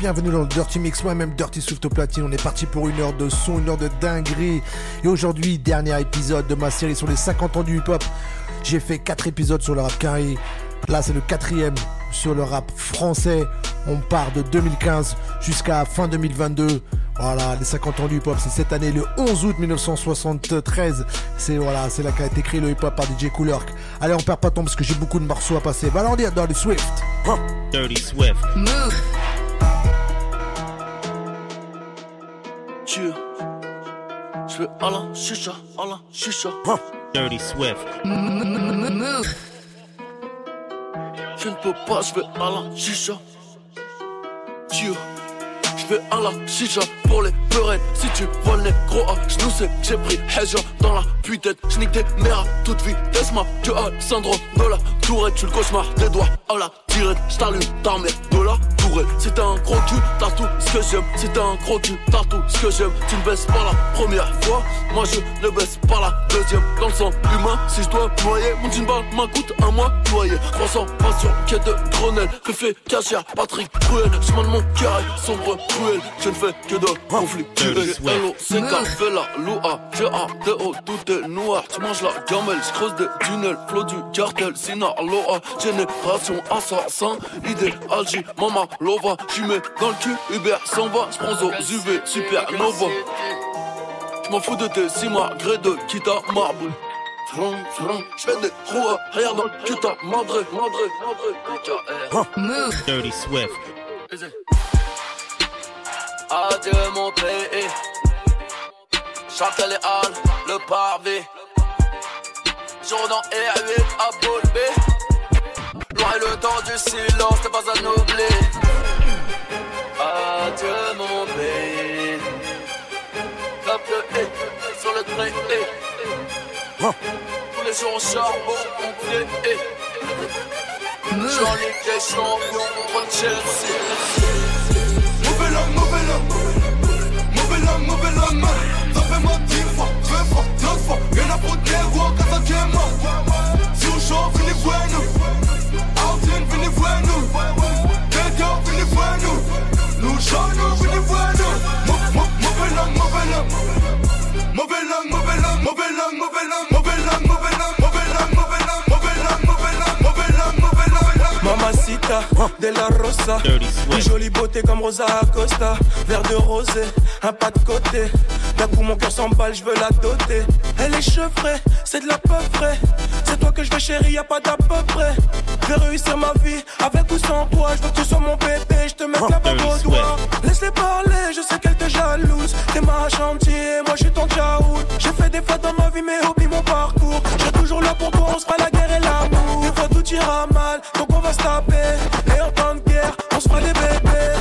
bienvenue dans le Dirty Mix, moi-même Dirty Swift au platine. On est parti pour une heure de son, une heure de dinguerie. Et aujourd'hui, dernier épisode de ma série sur les 50 ans du hip-hop. J'ai fait 4 épisodes sur le rap carré. Là, c'est le quatrième sur le rap français. On part de 2015 jusqu'à fin 2022. Voilà, les 50 ans du hip-hop, c'est cette année, le 11 août 1973. C'est voilà, c'est là qu'a été créé le hip-hop par DJ Coolerk. Allez, on perd pas temps parce que j'ai beaucoup de morceaux à passer. Va dans le Swift. Dirty Swift. Move. Veux Alain Chicha, Alain Chicha. Dirty Swift. Je ne peux pas, je veux Alain Chicha. Dieu. Je à la chicha pour les peurettes Si tu vois le gros A, je sais que j'ai pris Hedja dans la putain J'nique des mères à toute vitesse ma Tu as le syndrome de la tourette Tu le cauchemar des doigts à la tirette J't'allume ta mère de la C'est un gros cul, t'as tout ce que j'aime C'est un gros cul, t'as tout ce que j'aime Tu ne baisses pas la première fois Moi je ne baisse pas la deuxième Dans le sang humain, si je dois noyer Mon jean balle m'coûte un mois noyer 300 passion, quête de Grenelle Réfé, cachère, Patrick Cruel Je mon cœur sombre je ne fais que de conflits. Hello, c'est fait la loua. J'ai un haut, tout est noir. Tu manges la gamelle, je creuse des tunnels. Flot du cartel, Sinaloa. Génération assassin, idéal, J, Mama Lova. J'y mets dans le cul, Uber s'en va. J'prends aux UV, supernova. J'm'en fous de tes cimas, gré de Kita Marble. J'fais des trous rien dans le cul, ta madre, madre, madre, Move. Dirty Swift. Adieu mon pays. Les halles, le pavé. Journal R8 à Paul B. Le temps du silence, t'es pas à oublier. Adieu mon pays. Top le E sur le trait E. Tous les jours au charbon, on pied E. J'en ai des champions contre Chelsea. Mauvais homme, mauvais homme. Mauvais homme, mauvais homme. Ça fait moi dix fois, deux fois, deux fois. Rien à foutre des rois, quand ça. Si on chante, venez voir nous. Altin, venez voir nous. Dédor, venez voir nous. Nous chantons, venez voir nous. Mauvais homme, mauvais homme. Mauvais homme, mauvais homme, mauvais homme, mauvais homme, mauvais homme, De la Rosa. Une jolie beauté comme Rosa Acosta. Verre de rosé, un pas de côté. D'un coup, mon cœur s'emballe, je veux la doter. Elle est chevrée, c'est de la peu frais. C'est toi que je veux, chérie, y a pas d'à peu près. Je vais réussir ma vie avec ou sans toi. Je veux que tu sois mon bébé, je te mets la bague au doigt. Laisse-les parler, je sais qu'elle te jalouse. T'es ma chantier, moi je suis ton tchaout. J'ai fait des fois dans ma vie, mais oublie mon parcours. J'ai toujours là pour toi, on se la guerre et l'amour. Des fois tout ira mal, donc on va se taper. Et en temps de guerre, on se fera des bébés.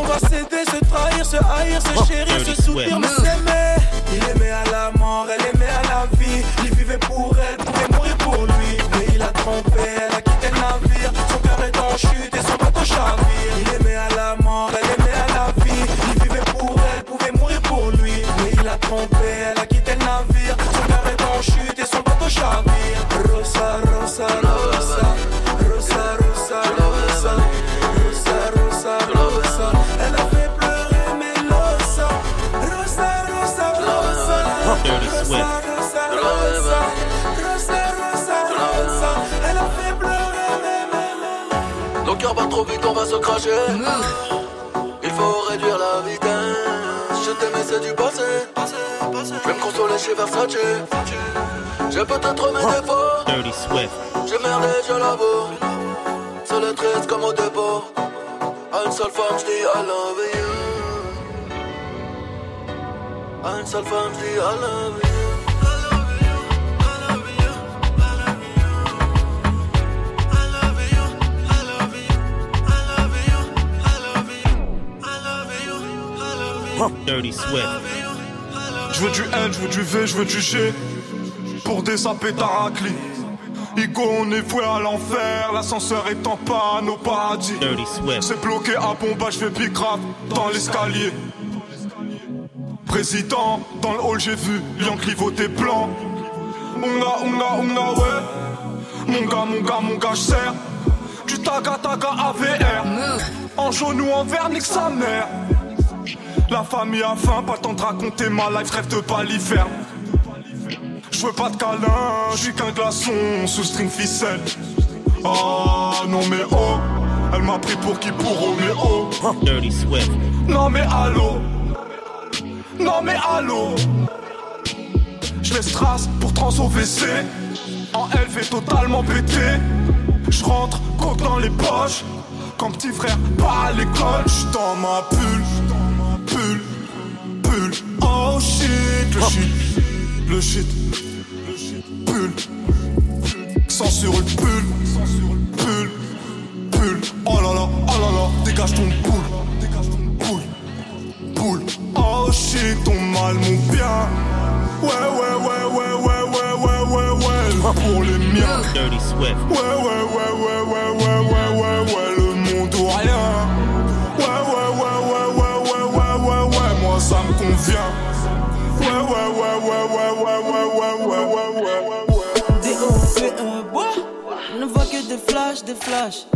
On va s'aider, se trahir, se haïr, se chérir, se soutenir, mais s'aimer. Il aimait à la mort, elle aimait à la vie. Il vivait pour elle, pouvait mourir pour lui. Mais il a trompé, elle a quitté le navire. Son cœur est en chute Cœurs battent trop vite, on va se cracher. Il faut réduire la vitesse. Je t'aimais, c'est du passé. Je vais me consoler chez Versace. J'ai peut-être mes défauts. Dirty Swift. J'ai merdé, je l'avoue. C'est le triste comme au dépôt. À une seule femme, j'dis I love you. À une seule femme, j'dis I love you. Dirty Swift. Je veux du N, je veux du V, je veux du G. Pour des sapés taracli. Igo, on est voué à l'enfer. L'ascenseur est en panne au paradis. Dirty Swift. C'est bloqué à Bomba, je fais big rap dans l'escalier. Président, dans le hall j'ai vu Yankee voter blanc. Onga, onga, onga, ouais. Mon gars, mon gars, mon gars, j'sers. Du taga, taga, AVR. En jaune ou en vert, nique sa mère. La famille a faim, pas le temps de raconter ma life, rêve de palifère. Je veux pas de câlin, je suis qu'un glaçon sous string ficelle. Ah non mais oh, elle m'a pris pour qui pour Roméo. Dirty Swift. Non mais allô, non mais allô. Je laisse trace pour trans au WC. En LV totalement pété. Je rentre, coque dans les poches. Quand petit frère pas à l'école, j'suis dans ma pull, pull. Oh shit, le shit, le shit, le shit, pull. Sur le pull, pull, pull. Oh là là, oh là là, dégage ton boule, dégage ton boule, boule. Oh shit, ton mal, mon bien. Ouais, ouais, ouais, ouais, ouais, ouais, ouais, ouais, ouais, pour les miens. Dirty Swift. Ouais, ouais, ouais, ouais, ne vois que des flashs, des flashs.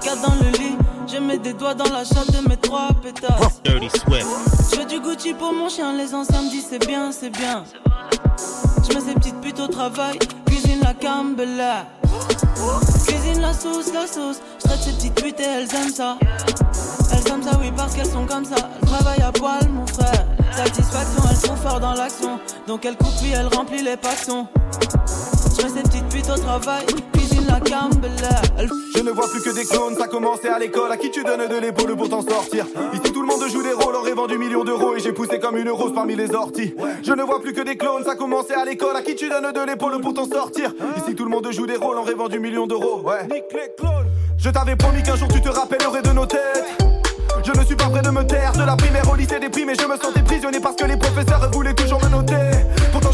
Quatre dans le lit, je mets des doigts dans la chatte de mes trois pétasses. Je veux du Gucci pour mon chien, les anciens me disent c'est bien, c'est bien. Je mets ces petites putes au travail, cuisine la cambella. Cuisine la sauce, la sauce. Je traite ces petites putes et elles aiment ça. Elles aiment ça, oui, parce qu'elles sont comme ça. Elles travaillent à poil, mon frère. Satisfaction, elles sont fortes dans l'action. Donc elles coupent puis elles remplissent les passions. Je mets ces petites putes au travail, cuisine la. Elles Je ne vois plus que des clones, ça commençait à l'école. À qui tu donnes de l'épaule pour t'en sortir? Ici tout le monde joue des rôles, aurait vendu millions d'euros et j'ai poussé comme une rose parmi les orties. Je ne vois plus que des clones, ça commençait à l'école. À qui tu donnes de l'épaule pour t'en sortir? Ici tout le monde joue des rôles, aurait vendu millions d'euros. Ouais. Je t'avais promis qu'un jour tu te rappellerais de nos têtes. Je ne suis pas prêt de me taire. De la primaire au lycée déprimé Je me sentais prisonnier parce que les professeurs voulaient toujours me noter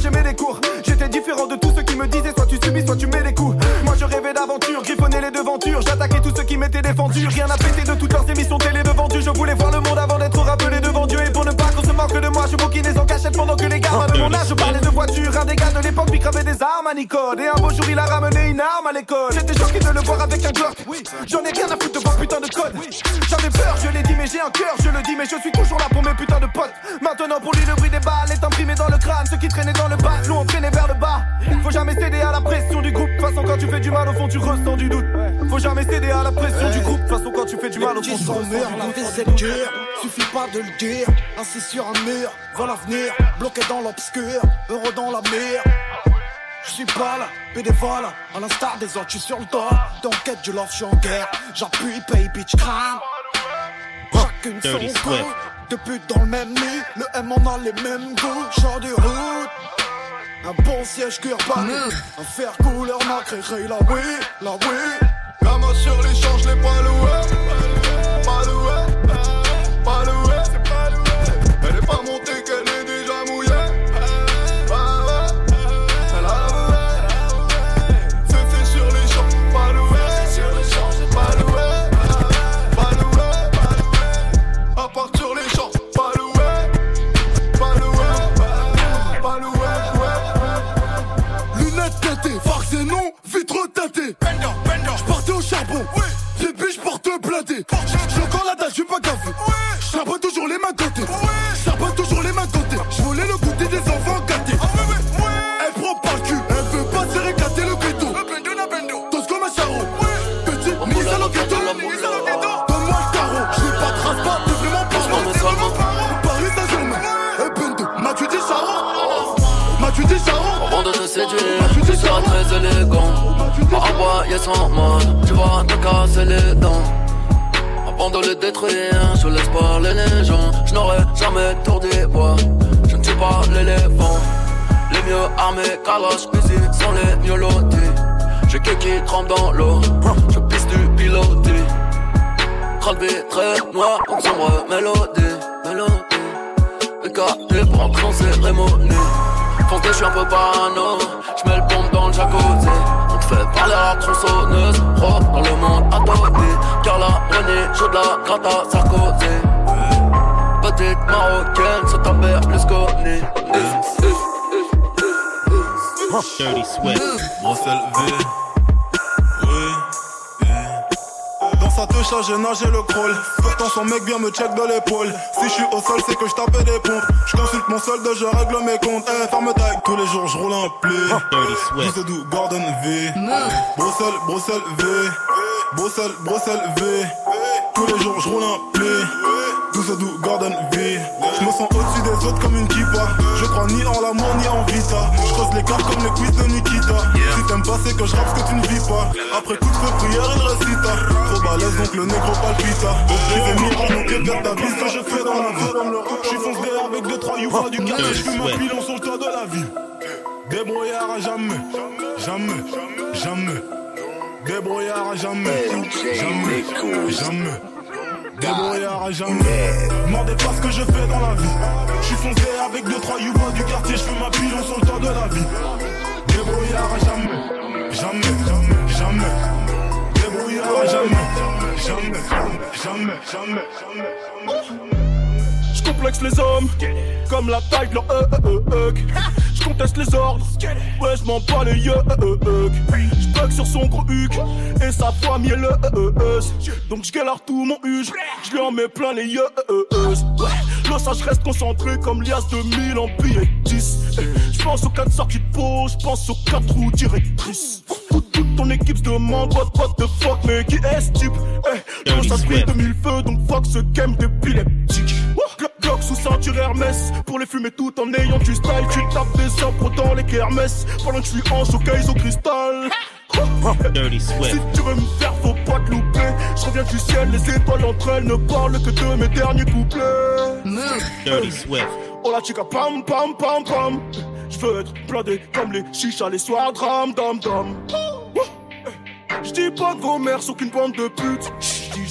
j'aimais les cours. J'étais différent de tous ceux qui me disaient Soit tu subis soit tu mets les coups. Moi je rêvais d'aventure Griffonnais les devantures. J'attaquais tous ceux qui m'étaient défendus. Rien à péter de toutes leurs émissions télé de vendu Je voulais voir le monde avant d'être rappelé devant Dieu. Et pour ne pas qu'on se moque de moi Je bouquinais en cachette pendant que les gamins de mon âge Je parlais de voitures. Un des gars de l'époque lui cravait des armes à Nicole. Et un beau jour il a ramené une arme à l'école. J'étais choqué de le voir avec un Glock. J'en ai rien à foutre de voir putain de code. J'avais peur je l'ai dit mais j'ai un cœur Je le dis mais je suis toujours là pour mes putains de potes. Maintenant pour lui le bruit des balles est dans le crâne Ceux qui traînaient dans le bas nous entraînaient vers le bas Faut jamais céder à la pression du groupe De toute façon quand tu fais du mal au fond tu ressens du doute Faut jamais céder à la pression du groupe De toute façon quand tu fais du mal au fond tu ressens du doute cette guerre, suffit pas de le dire. Assis sur un mur, vers l'avenir, bloqué dans l'obscur, heureux dans la mer. Je suis pas là, bénévole, à l'instar des autres, je suis sur le dos. Dans quête du love, je suis en guerre. J'appuie, pay, bitch, crame. Chacune son. Swift. Deux putes dans le même lit, le M on a les mêmes goûts. Genre de route. Un bon siège cuir pané, un fer couleur nacré, la oui, la oui. La main sur les je l'ai pas Ah charbon. Oui. Les biches portent blindées. Je la dalle, je suis pas gavé. Oui. Je toujours les mains côté. Tu vas te casser les dents. Avant de les détruire, je laisse parler les gens. Je n'aurai jamais tour des bois. Je ne suis pas l'éléphant. Les mieux armés, calage, cuisine sont les mieux lotis. J'ai que qui trempe dans l'eau. Je pisse du pilotis. Crâne très noir, en sombre mélodie. Mélodie. Écarté pour entrer en cérémonie. Foncé, je suis un peu parano. Je mets le pompe dans le jacuzzi. Fait parler à tronçonneuse. Oh, dans le monde adopté. Car la René, chaud de la gratte à Sarkozy. Petite marocaine, se taper plus connue. Dirty Swift. Moi c'est à te charger, nager le crawl. Pourtant son mec vient me check de l'épaule. Si je suis au sol, c'est que je tapais des pompes. Je consulte mon solde, je règle mes comptes. Eh, ferme ta tous les jours, je roule un play. Vous d'où Gordon V. Bruxelles, Bruxelles V. Bruxelles, Bruxelles V. Tous les jours, je roule un play. D'où c'est d'où Gordon V. Je me sens au-dessus des autres comme une kippa. Je crois ni en l'amour ni en vita. Je creuse les cartes comme les quiz de Nikita. Si t'aimes pas, c'est que je rappe ce que tu ne vis pas. Après coup de feu, prière, une recita. Trop balèze, donc le négro palpita. Les ennemis en nous que ta vie, ce que je fais dans la vie. Je suis foncé avec deux, trois youfas du quartier. Je fume un pilon sur le toit de la ville. Débrouillard à jamais, jamais, jamais. Débrouillard à jamais, jamais, jamais. Débrouillard à jamais. Demandez pas ce que je fais dans la vie. Je suis foncé avec deux, trois youfas du quartier. Je ma pilon sur le toit de la vie. Débrouillard à jamais, jamais, jamais, jamais. Débrouillard à jamais, jamais, jamais, jamais, jamais. Je complexe les hommes comme la taille de leur hug. Je conteste les ordres, ouais je m'en bats les yeux. Je bug sur son gros huc et sa voix mielleuse. Donc je galère tout mon huge, je lui en mets plein les yeux. Je reste concentré comme lias de 1000 en billets 10. Je pense aux 4 sorties de peau, je pense aux 4 roues directrices. Toute, toute ton équipe se demande what, what the fuck, mais qui est ce type? Eh, ça brille de mille feux, donc fuck ce game d'épileptique. Sous ceinture Hermès. Pour les fumer tout en ayant du style Tu tapes des arbres dans les kermesses. Pendant que je suis en showcase au cristal. Dirty Si Swift. tu veux me faire faut pas te louper. Je reviens du ciel, les étoiles entre elles Ne parlent que de mes derniers couplets. Dirty Swift. Oh la chica pam pam pam pam. Je veux être blindé comme les chichas les soirs dram dam dam. Je dis pas gros mère sur qu'une bande de putes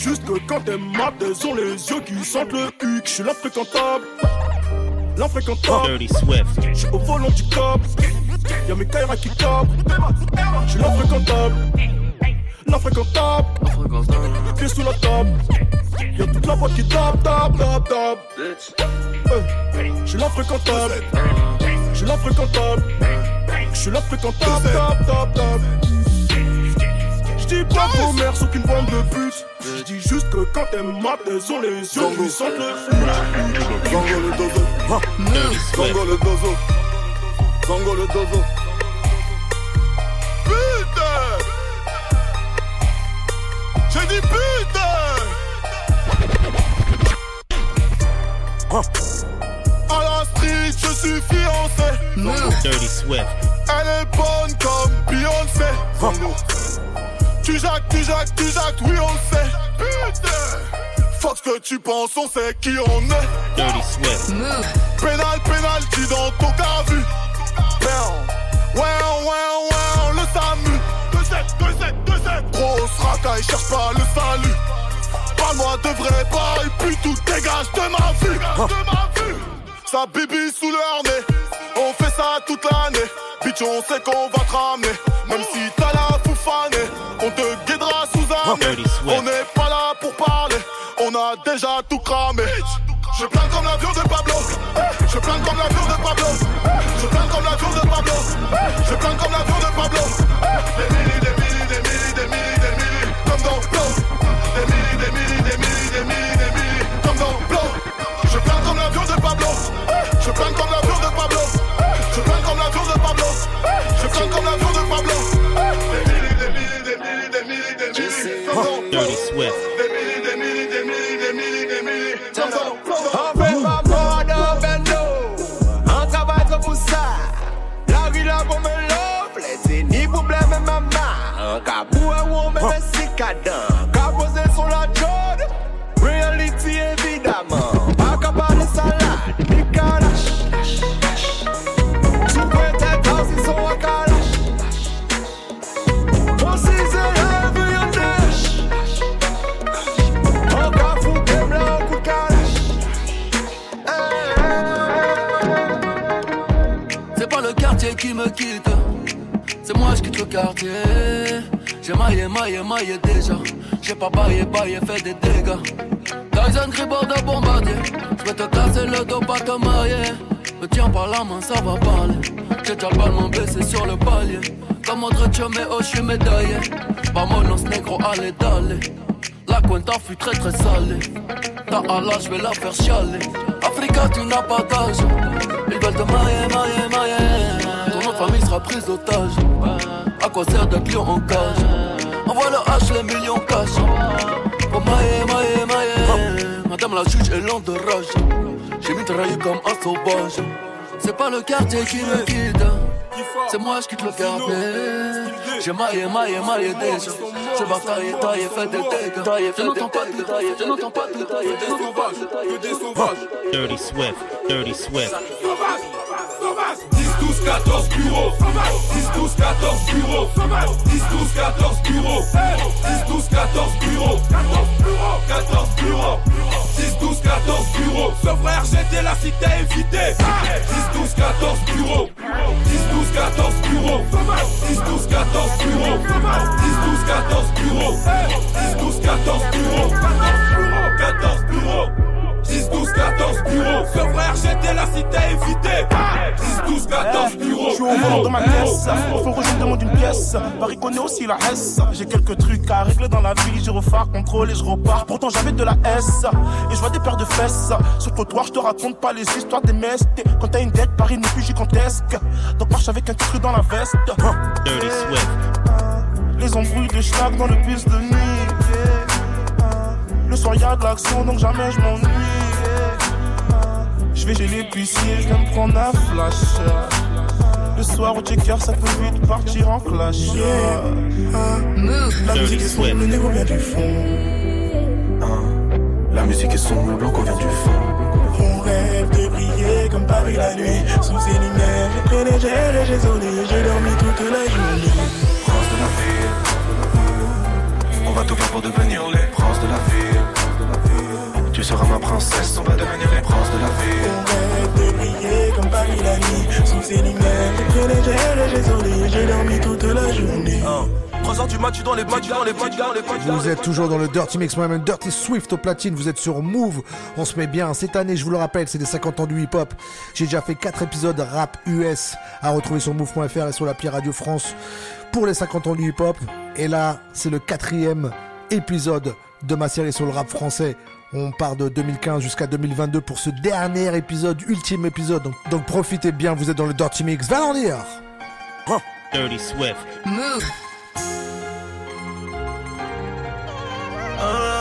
juste que quand t'es mat elles ont les yeux qui sentent le huc Je suis l'infréquentable. L'infréquentable. Dirty Swift. Je suis au volant du cop. Y'a mes Kaira qui capent Je suis l'infréquentable. L'infréquentable. Pieds sous la table. Y'a toute la boîte qui tape, tape, tape, tape. Hey, Je suis l'infréquentable. Je suis l'infréquentable. Je suis l'infréquentable, tape, tape, tape J'dis pas sont qu'une bande de putes J'dis juste que quand t'aimes mat, elles ont les yeux qui sentent le Zango le dozo, Dirty Swift. Zango le dozo, Zango le dozo. Putain J'ai dit putain À la street, je suis fiancé. Dirty Swift. Elle est bonne comme Beyoncé. Tu jacques, tu jacques, tu jacques, oui on sait. Putain Fuck ce que tu penses, on sait qui on est. Dirty Swift. Pénal, pénalty dans ton cas vu. Ouais, ouais, ouais, le SAMU. 2-7, 2-7, 2-7. Grosse racaille, cherche pas le salut. Parle-moi de vrai bail, puis tout dégage de ma vue. De ma vue. Sa bibi sous le harnais. On fait ça toute l'année. Bitch, on sait qu'on va te ramener. Même si t'as la foufanée, on te guidera sous un. On n'est pas là pour parler. On a déjà tout cramé. Je plane comme l'avion de Pablo. Je plane comme l'avion de Pablo. Je plane comme l'avion de Pablo. J'ai maillé, maillé, maillé déjà. J'ai pas baillé, baillé, fait des dégâts. Tyson Gribord de bombardier. Je vais te casser le dos, pas te marier. Me tiens par la main, ça va parler. J'ai déjà le ballon baissé sur le palier. Comme autre mais oh, je suis médaillé. Vámonos, négro, allez, dale. La cuenta fut très très salée. Ta Allah, je vais la faire chialer. Africa, tu n'as pas d'âge. Ils veulent te mailler, mailler, mailler. Prise d'otage. À quoi sert d'être lion en cage? Envoie le H, les millions cash. Oh mailler, mailler, mailler. Madame la juge est lente de rage. J'ai mitraillé comme un sauvage. C'est pas le quartier qui me quitte. C'est moi, je quitte le quartier. J'ai maillé, maillé, maillé déjà. J'ai bataillé, taillé, fait des dégâts. Je n'entends pas de tailler, je n'entends pas de tailler. Que des sauvages, que des sauvages. Dirty Swift, Dirty Swift. 10, 12, 14 bureaux 10, 12, 14 bureaux 10, 12, 14 bureaux 10, 12, 14 bureaux 14 bureaux 10, 12, 14 bureaux Ce frère j'étais la cité évitée 10, 12, 14 bureaux 10, 12, 14 bureaux 10, 12, 14 bureaux 10, 12, 14 bureaux 10, 12, 14 bureaux 14 bureaux 10, 12, 14 bureaux. Ce frère, j'étais la cité évitée. 10, 12, 14 bureaux. Je suis au volant de ma caisse. Faut rouge me demande une pièce. Paris connaît aussi la S. J'ai quelques trucs à régler dans la vie. Je refais contrôle et je repars. Pourtant, j'avais de la S. Et je vois des paires de fesses. Sur le trottoir, je te raconte pas les histoires des mestes. Quand t'as une dette, Paris n'est plus gigantesque. Donc marche avec un titre dans la veste. Dirty Swift. Les embrouilles de schnack dans le bus de nuit. Le soir y'a de l'action donc jamais je m'ennuie. Je vais chez l'épicier, je vais me prendre un flash. Le soir au checker, ça peut vite partir en clash. La musique est sombre, le négro vient du fond. La musique est sombre, le blanc vient du fond. On rêve de briller comme Paris la nuit. Sous ces lumières, je connais, j'ai j'ai sonné, j'ai dormi toute la journée. Prince de la ville. On va tout faire pour devenir les princes de la ville. Tu seras ma princesse, on va devenir les princes de la ville. On rêve de briller comme Paris la nuit. Sous ces lumières, je connais, j'ai j'ai sonné, j'ai dormi toute la journée. 3h du mat, tu dans les dans les dans les. Vous êtes toujours dans le Dirty Mix, moi-même Dirty Swift au platine, vous êtes sur Move, on se met bien. Cette année, je vous le rappelle, c'est les 50 ans du hip-hop. J'ai déjà fait 4 épisodes rap US à retrouver sur Move.fr et sur l'appli Radio France pour les 50 ans du hip-hop. Et là, c'est le quatrième épisode de ma série sur le rap français. On part de 2015 jusqu'à 2022 pour ce dernier épisode, ultime épisode. Donc, donc profitez bien, vous êtes dans le Dirty Mix. Va en dire Dirty Swift. Move. Le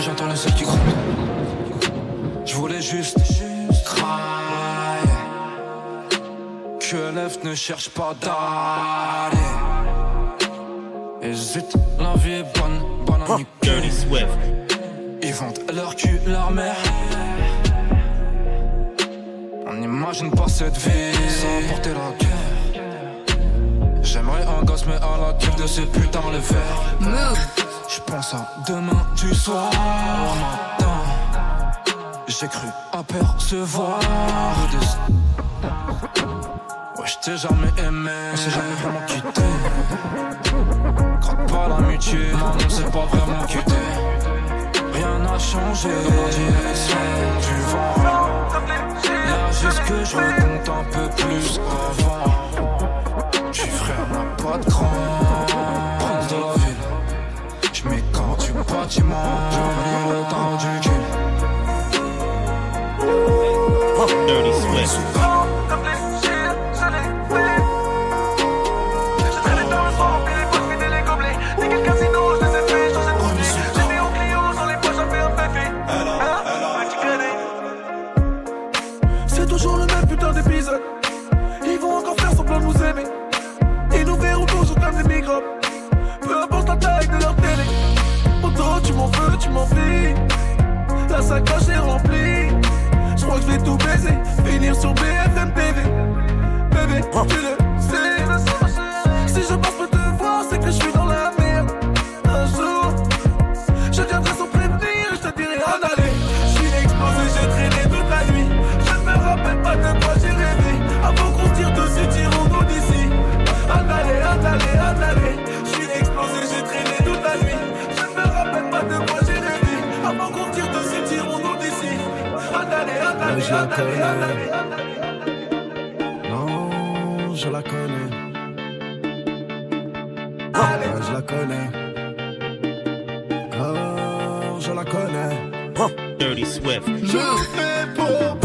j'entends le seul qui gronde. Je voulais juste, cry. Que l'œuf ne cherche pas d'aller. Hésite, la vie est bonne, bonne. Dirty Swift. Ils vendent leur cul, leur mère. On n'imagine pas cette vie sans porter la guerre. J'aimerais un gosse, mais à la gueule de ces putains le faire. Move. Je pense à demain du soir matin. J'ai cru apercevoir le destin. Ouais, je t'ai jamais aimé, on s'est jamais vraiment quitté. Craque pas l'amitié, non, on s'est pas vraiment quitté. Rien n'a changé dans la direction du vent. Là, juste que je recompte un peu plus avant. Tu frère n'a pas de cran, prince de la ville. Mets quand tu bâtiment, j'oublie le temps du La sacoche est remplie. Je crois que je vais tout baiser. Finir sur BFM TV. Bébé, oh. tu le sais. Si je passe peut la connais. Non, je la connais. Ouais, je la connais. Oh, je la connais. Dirty Swift. Je fais pour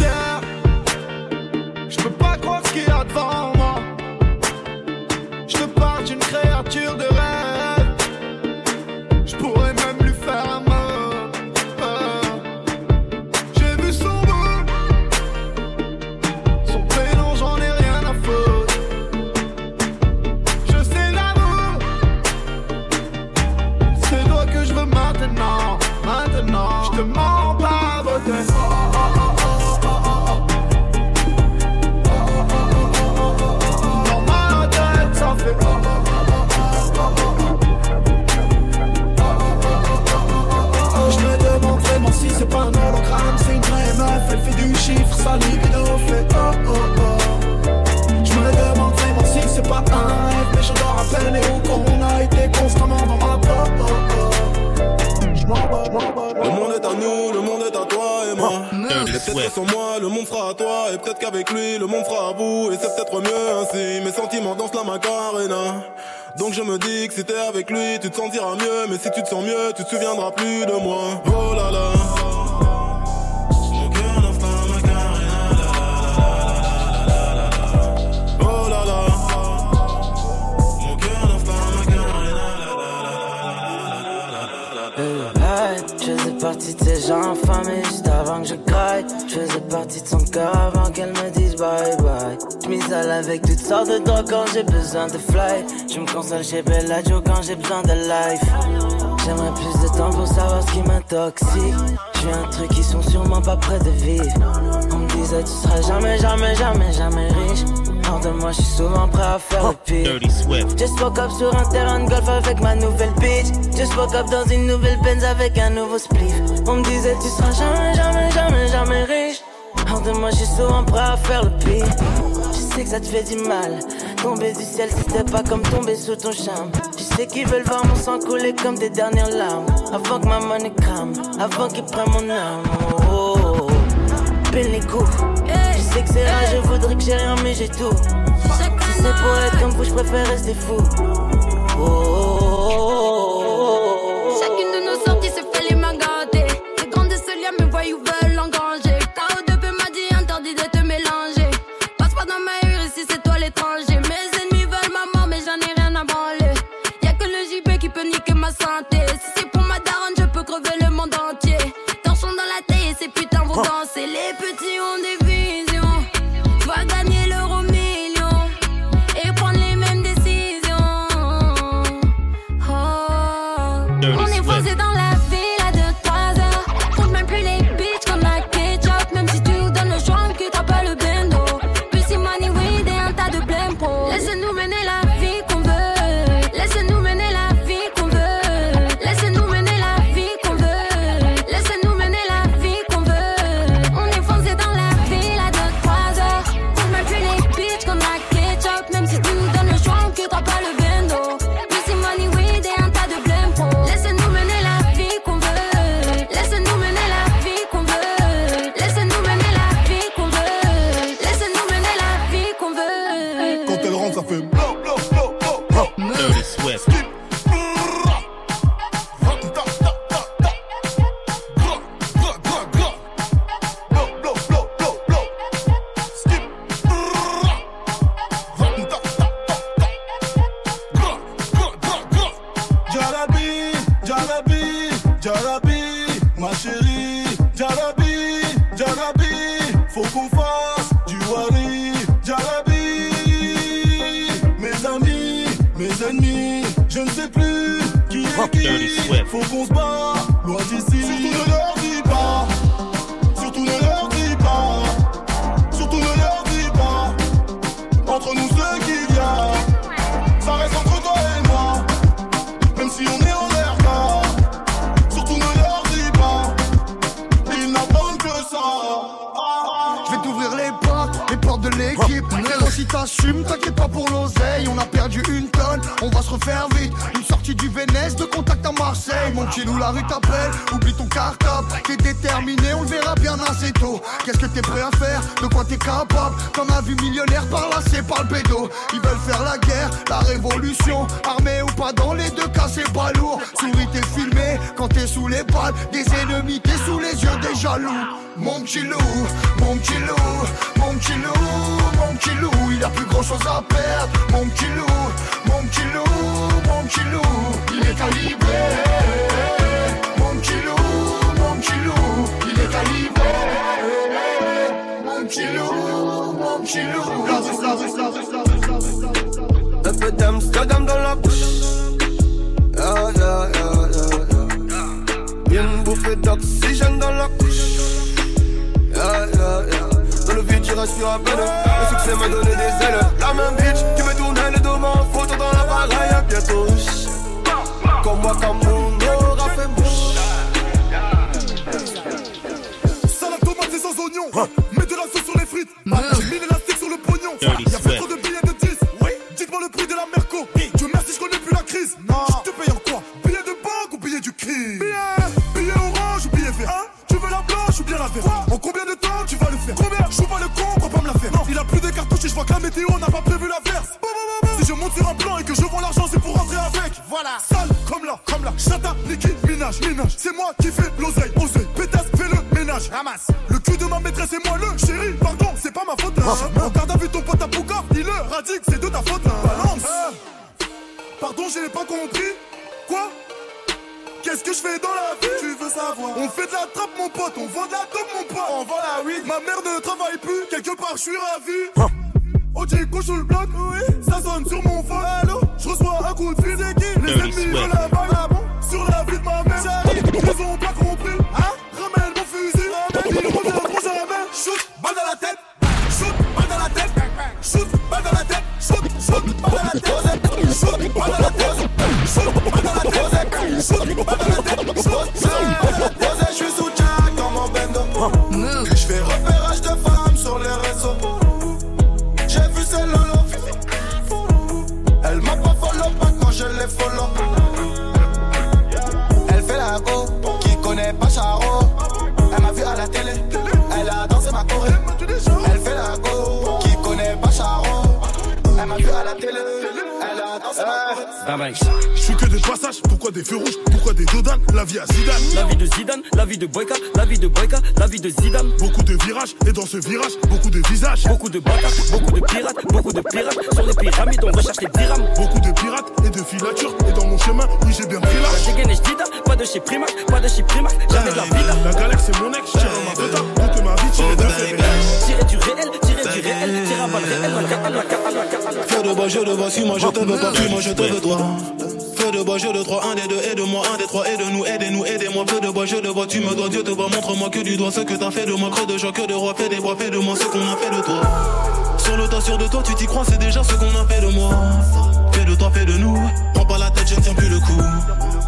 le monde fera à bout et c'est peut-être mieux ainsi. Mes sentiments dansent la macarena. Donc je me dis que si t'es avec lui, tu te sentiras mieux. Mais si tu te sens mieux, tu te souviendras plus de moi. Oh là là. Mon cœur danse la macarena. Oh là là. Mon cœur danse la macarena. Hey, je faisais partie de ces gens et je. Je faisais partie de son cœur avant qu'elle me dise bye bye. Je m'isole avec toutes sortes de drogues quand j'ai besoin de fly. Je me console chez Bellagio quand j'ai besoin de life. J'aimerais plus de temps pour savoir ce qui m'intoxique. J'ai un truc qui sont sûrement pas près de vivre. On me disait tu seras jamais, jamais, jamais, jamais riche. Hors de moi, je suis souvent prêt à faire le pire. Dirty Swift. Just woke up sur un terrain de golf avec ma nouvelle bitch. Just woke up dans une nouvelle Benz avec un nouveau spliff. On me disait tu seras jamais, jamais, jamais, jamais riche. Hors de moi, je suis souvent prêt à faire le pire. Je sais que ça te fait du mal. Tomber du ciel, c'était pas comme tomber sous ton charme. Je sais qu'ils veulent voir mon sang couler comme des dernières larmes. Avant que ma money crame, avant qu'ils prennent mon âme. Oh, oh, oh. Pile les coups. Sais que c'est rare, je voudrais que j'ai rien, mais j'ai tout. Si c'est pour être comme vous, je préfère rester fou. Oh, oh, ouais. Faut qu'on se bat, loin d'ici. Surtout ne leur dis pas. Surtout ne leur dis pas. Surtout ne leur dis pas. Entre nous deux qui vient. Ça reste entre toi et moi. Même si on est en l'air. Surtout ne leur dis pas. Ils n'attendent que ça. Je vais t'ouvrir les portes, les portes de l'équipe. Frérot, si t'assumes, t'inquiète pas pour l'oseille. On a perdu une tonne, on va se refaire vite du Vénès, de contact à Marseille. Mon petit la rue t'appelle, oublie ton cartable. T'es déterminé, on le verra bien assez tôt. Qu'est-ce que t'es prêt à faire? De quoi t'es capable? T'en as vu millionnaire par là, c'est pas le bédo. Ils veulent faire la guerre, la révolution. Armé ou pas, dans les deux cas, c'est pas lourd. Souris, t'es filmé quand t'es sous les balles des ennemis, t'es sous les yeux des jaloux. Mon petit loup, mon petit loup, mon petit mon petit il a plus grand chose à perdre. Mon petit mon petit loup, mon petit loup, il est calibré. Mon petit loup, mon petit loup, il est calibré. Mon petit loup, mon petit loup. Un peu d'Amsterdam dans la bouche. Yeah, yeah, yeah, yeah, yeah. Une bouffée d'oxygène dans la couche. Yeah, yeah, yeah. Dans le vide, tu respires à peine. Le succès m'a donné des ailes. La même bitch, tu veux tourner le dos, en photo dans la virages, et dans ce virage, beaucoup de visages. Beaucoup de bâtards, beaucoup de pirates, beaucoup de pirates. Sur les pyramides, on recherche les dirhams. Beaucoup de pirates et de filatures, et dans mon chemin, oui j'ai bien pris La l'âge. dégaine pas de chez Primac, pas de chez Primac, jamais de la vida. La galère c'est mon ex, je tire ma feta, pour que ma vie tire d'un fait Tirer du réel, tirer du réel, tirer à balle réel, la carte, la carte, la carte, la je de vois, suis moi je te veux pas, moi je te veux toi. De bois, je de trois, un des deux, aide-moi, un des trois, aide-nous, aidez-nous, aidez-moi. Fais de bois, je de vois, tu me dois, Dieu te voit, montre-moi que du doigt ce que t'as fait de moi, creux de joie, que de roi, fais des bois, fais de moi ce qu'on a fait de toi. Sur le tas, sûr de toi, tu t'y crois, c'est déjà ce qu'on a fait de moi. Fais de toi, fais de nous, prends pas la tête, je ne tiens plus le coup.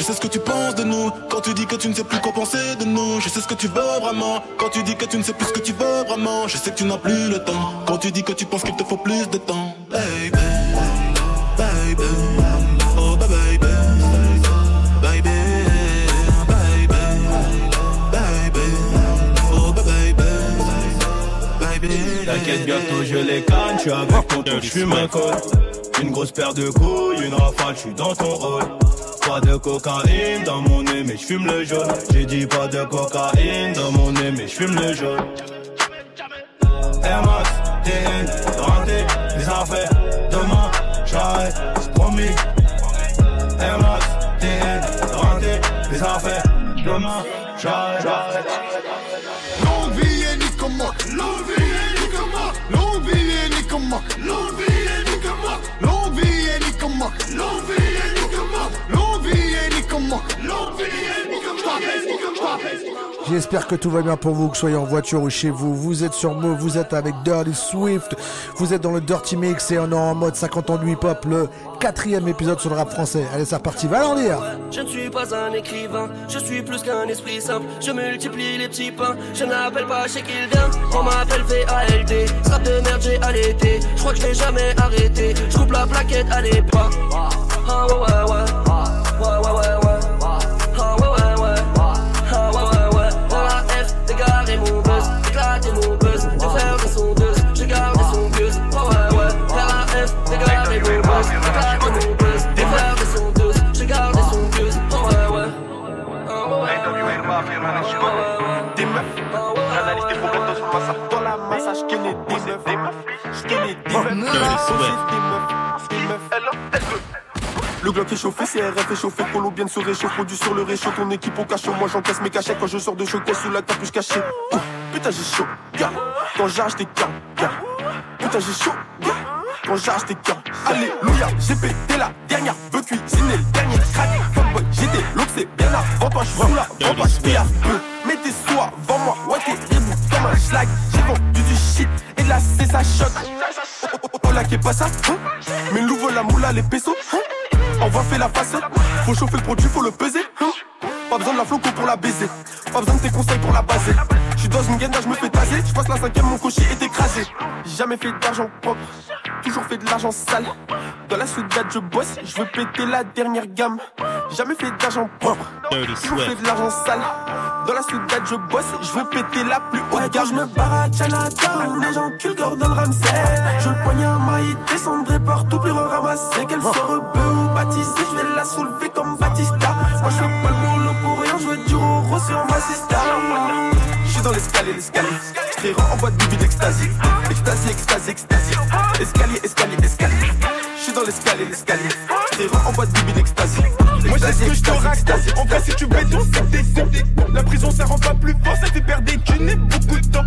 Je sais ce que tu penses de nous quand tu dis que tu ne sais plus quoi penser de nous. Je sais ce que tu veux vraiment quand tu dis que tu ne sais plus ce que tu veux vraiment. Je sais que tu n'as plus le temps quand tu dis que tu penses qu'il te faut plus de temps. Baby, baby, oh baby. T'inquiète, bientôt je les canne, je suis avec ton je fume un col. Une grosse paire de couilles, une rafale, je suis dans ton rôle. Pas de cocaïne dans mon nez, mais je fume le jaune. J'ai dit pas de cocaïne dans mon nez, mais je fume le jaune. Air Max, TN, rentré, les affaires. Demain, j'arrête, c'est promis. Air Max, TN, rentré, les affaires. Demain, j'arrête. Longue vie et et Nicomoc, longue vie et Nicomoc, longue vie longue vie et Nicomoc, longue vie longue vie J'espère que tout va bien pour vous, que soyez en voiture ou chez vous. Vous êtes sur Move, vous êtes avec Dirty Swift, vous êtes dans le Dirty Mix et on est en mode 50 ans de hip-hop, le quatrième épisode sur le rap français. Allez, c'est reparti, va l'en dire Je ne suis pas un écrivain, je suis plus qu'un esprit simple. Je multiplie les petits pains, je n'appelle pas chez vient. On m'appelle VALD, strap de merde j'ai allaité. Je crois que je n'ai jamais arrêté, je coupe la plaquette à l'époque. Ah ouais ouais ouais, ouais ouais ouais éclater mon buzz, de faire des sondeuses, je garde des sondeuses. Ouais ouais ouais, vers la F, dégarer mon buzz, mon buzz, de faire des sondeuses, je garde des sondeuses. Ouais ouais. Des meufs, j'analyse tes problèmes dans une masse. Dans la masse, je connais des meufs, des meufs, je connais des meufs, Le Glock CRF est chauffé, Colo bien de se réchauffe, produit sur le réchaud, ton équipe au cachot, moi j'encaisse mes cachets quand je sors de showcase sous la capuche cachée. Ouh, Putain j'ai chaud, gars, quand j'arrache des gars. Putain j'ai chaud, gars, quand j'arrache des gars. Alléluia, j'ai pété la dernière, veux cuisiner le dernier crack. Fuckboy, j'étais c'est bien avant toi, je suis là, avant toi, je à peu. Mets tes soins avant moi, ouais t'es rebou comme un schlag. J'ai vendu du shit et de la C ça choque. Oh, oh, oh, oh là pas ça, hein Mais l'ouvre la moula, les pesos, hein on va faire la face, faut chauffer le produit, faut le peser. hein. Pas besoin de la floco pour la baiser, pas besoin de tes conseils pour la baser. Je suis dans une gaine, je me fais taser, je passe la cinquième, mon cocher est écrasé. J'ai Jamais fait d'argent propre, toujours fait de l'argent sale. Dans la soudade, je bosse, je veux péter la dernière gamme. Jamais fait d'argent propre, toujours fait de l'argent sale. Dans la soudade, je bosse, je veux péter la plus haute gamme. je me barre à Chinatown, les gens culent Gordon Ramsay. Je le poignard maille, descendrai partout, plus ramasser. Qu'elle soit rebeu je vais la soulever comme Batista. Moi, je fais pas le boulot pour rien, je veux du roro sur ma sister. Je suis dans l'escalier, l'escalier. Je en boîte de vide extasie. Extasie, extasie, extasie. Escalier, escalier, escalier. Je suis dans l'escalier, l'escalier. Je en boîte de vide extasie. Moi j'ai ce que je te raconte. En vrai si tu béton c'est des c'est- La prison ça rend pas plus fort Ça fait perdre des thunes et beaucoup de temps.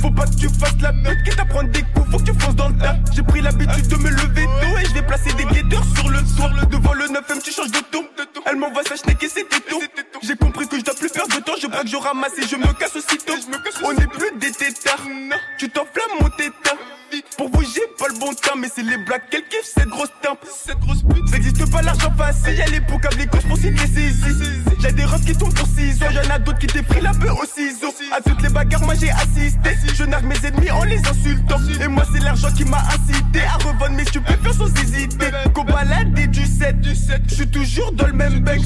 Faut pas que tu fasses la meute Quitte à prendre des coups faut que tu fonces dans le tas. J'ai pris l'habitude de me lever tôt Et je vais placer des guetteurs sur le toit. Devant le 9ème tu changes de ton. Elle m'envoie sa schneck et c'était tout J'ai compris que je dois plus perdre de temps. Je braque je ramasse et je me casse aussitôt. On n'est plus des tétards Tu t'enflammes mon tétard pas le bon temps Mais c'est les blagues qu'elle kiffe cette grosse tempe. Cette grosse pute. Ça existe pas l'argent facile Y'a les pots les causes pour saisi Y'a des refs qui tombent pour ciseaux Y'en a d'autres qui t'ont pris la peu au ciseau. À toutes les bagarres moi j'ai assisté. Je nargue mes ennemis en les insultant. Et moi c'est l'argent qui m'a incité À revendre mes stupéfiants sans hésiter. Qu'au balade et du 7 Je suis toujours dans le même bec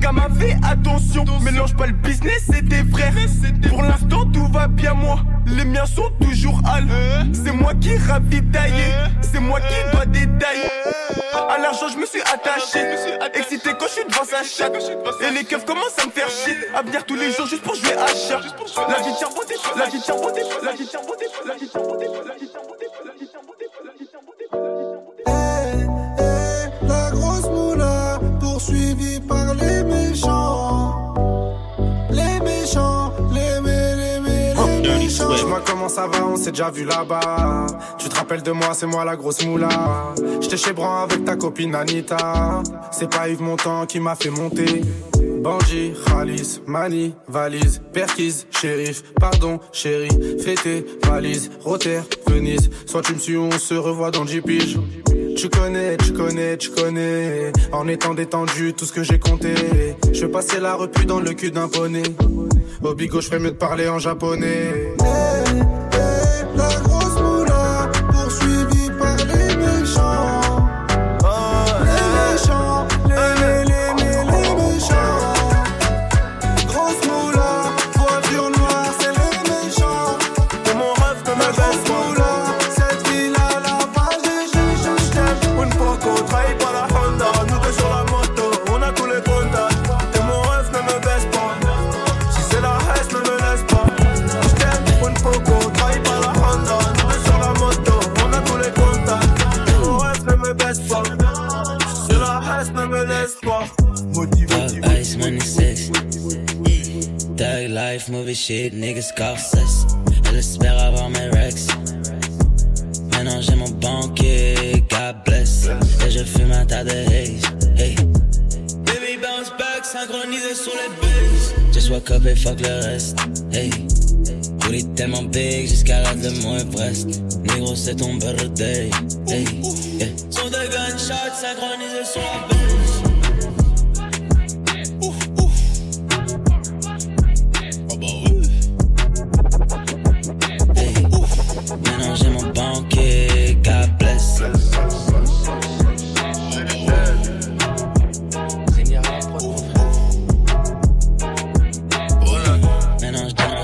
Gamin fais attention. Mélange pas le business et tes frères. Pour l'instant tout va bien moi. Les miens sont toujours hal C'est moi qui ravitaille C'est moi qui dois détailler À l'argent je me suis attaché. Excité quand je suis devant sa chatte. Et les keufs commencent à me faire chier. À venir tous les jours juste pour jouer à chat. La vie tient beauté, la vie tient beauté, la vie tient beauté, la vie tient beauté, la vie tient beauté, la vie tient beauté, la vie tient beauté. La grosse moula poursuivie par les méchants. Les méchants, Dis-moi comment ça va, on s'est déjà vu là-bas. Tu te rappelles de moi, c'est moi la grosse moula. J'étais chez Bran avec ta copine Anita. C'est pas Yves Montand qui m'a fait monter. Bandit, Khalis, Mani, valise, Perquise, shérif, pardon, chéri, fêté, valise, Rotter, Venise. Soit tu me suis, on se revoit dans 10 piges. Tu connais, tu connais, tu connais. En étant détendu, tout ce que j'ai compté. Je passer la repu dans le cul d'un poney. Au bigot, je ferais mieux de parler en japonais. Shit, niggas Scorsese. Elle espère avoir mes rex. Maintenant j'ai mon banquier, God bless. Et je fume un tas de haze. Hey. Baby bounce back, synchronisé sur les bases. Je wake up et fuck le reste. Hey. Booty tellement big jusqu'à la de mon Everest. Négro, c'est ton birthday. Hey. Yeah. Son de gunshots synchronisés sur la base.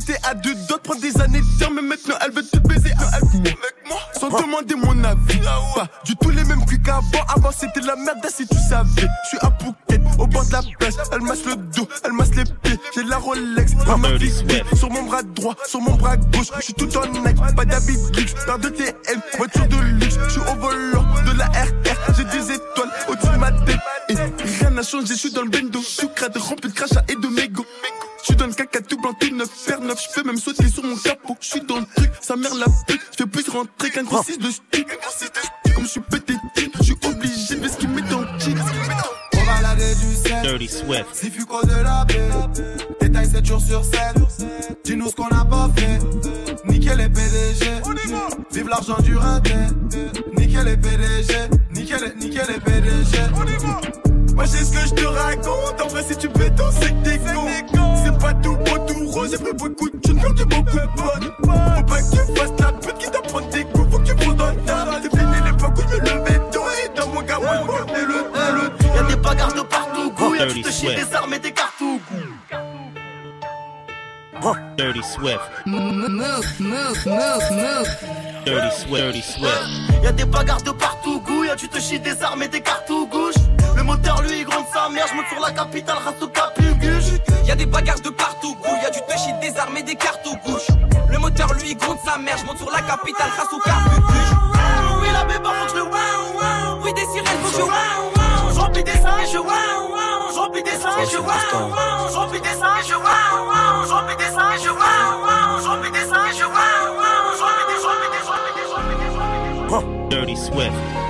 J'étais à deux de prendre des années de Mais maintenant elle veut tout baiser. Avec moi Sans demander mon avis. Pas du tout les mêmes cuits qu'avant. Avant c'était la merde si tu savais. Je suis à Phuket au bord de la plage. Elle masse le dos, elle masse les pieds. J'ai la Rolex, elle m'a fixé Sur mon bras droit, sur mon bras gauche. Je suis tout en Nike, pas d'habit luxe Paire de TM, voiture de luxe. Je suis au volant de la RR J'ai des étoiles au-dessus de ma tête. Et rien n'a changé, je suis dans le bendo. Sucrade rempli de crachats et de mégots je suis dans le caca tout blanc, tout neuf, faire neuf, je peux même sauter sur mon capot. Je suis dans le truc, sa mère la pute, je fais plus rentrer qu'un gros 6 de stick. Comme je suis pété, je suis obligé de ce qu'il met dans le jean. On va laver du sel. Dirty Swift. Si Fuco de la baie. Détail 7 jours sur 7. Dis-nous ce qu'on n'a pas fait. Nickel les PDG. Vive l'argent du raté. Nickel les PDG. Nickel, nickel les PDG. Moi j'ai ce que je te raconte, en vrai si tu béton c'est que t'es con pas tout beau tout rose, j'ai pris beaucoup de thunes, perdu beaucoup de bonnes Faut pas que tu fasses la pute qui t'apprend des coups, faut que tu poses dans le tas C'est fini l'époque où je me levais tôt et dans mon gamin je portais le le Y'a des bagarres de partout, goût, y'a Dirty tu te chies Swift. des armes et des cartouches. Dirty Swift. Move, move, move, move. Dirty Swift. Dirty Swift. Y'a des bagarres de partout, goût, y'a tu te chies des armes et des cartouches. Le moteur lui il gronde sa mère, je monte sur la capitale, race au capuguche. Y'a des bagages de partout, couille. Y'a du péché des armes des cartes aux. Le moteur lui gronde sa mère. J'monte sur la capitale grâce au carbucuche. Oui, la béba, le waouh Oui, des sirènes, faut je des sacs et je waouh J'remplis des et je des sacs et je des et je des sacs et je des, des, des, des. Dirty Swift.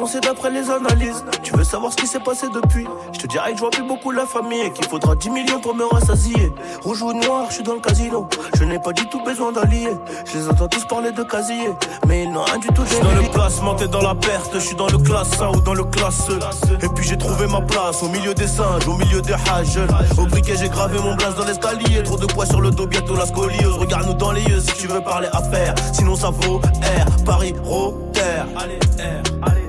Défoncé d'après les analyses. Tu veux savoir ce qui s'est passé depuis? Je te dirais que je vois plus beaucoup la famille et qu'il faudra 10 millions pour me rassasier. Rouge ou noir, je suis dans le casino. Je n'ai pas du tout besoin d'alliés. Je les entends tous parler de casier, mais ils n'ont rien du tout Je suis dans le classement, t'es dans la perte, je suis dans le classe 1 ou dans le classe E. Et puis j'ai trouvé ma place au milieu des singes, au milieu des hages. Au briquet, j'ai gravé mon blase dans l'escalier. Trop de poids sur le dos, bientôt la scoliose. Regarde-nous dans les yeux si tu veux parler affaires. Sinon ça vaut R, Paris, Rotter. Allez, R, allez.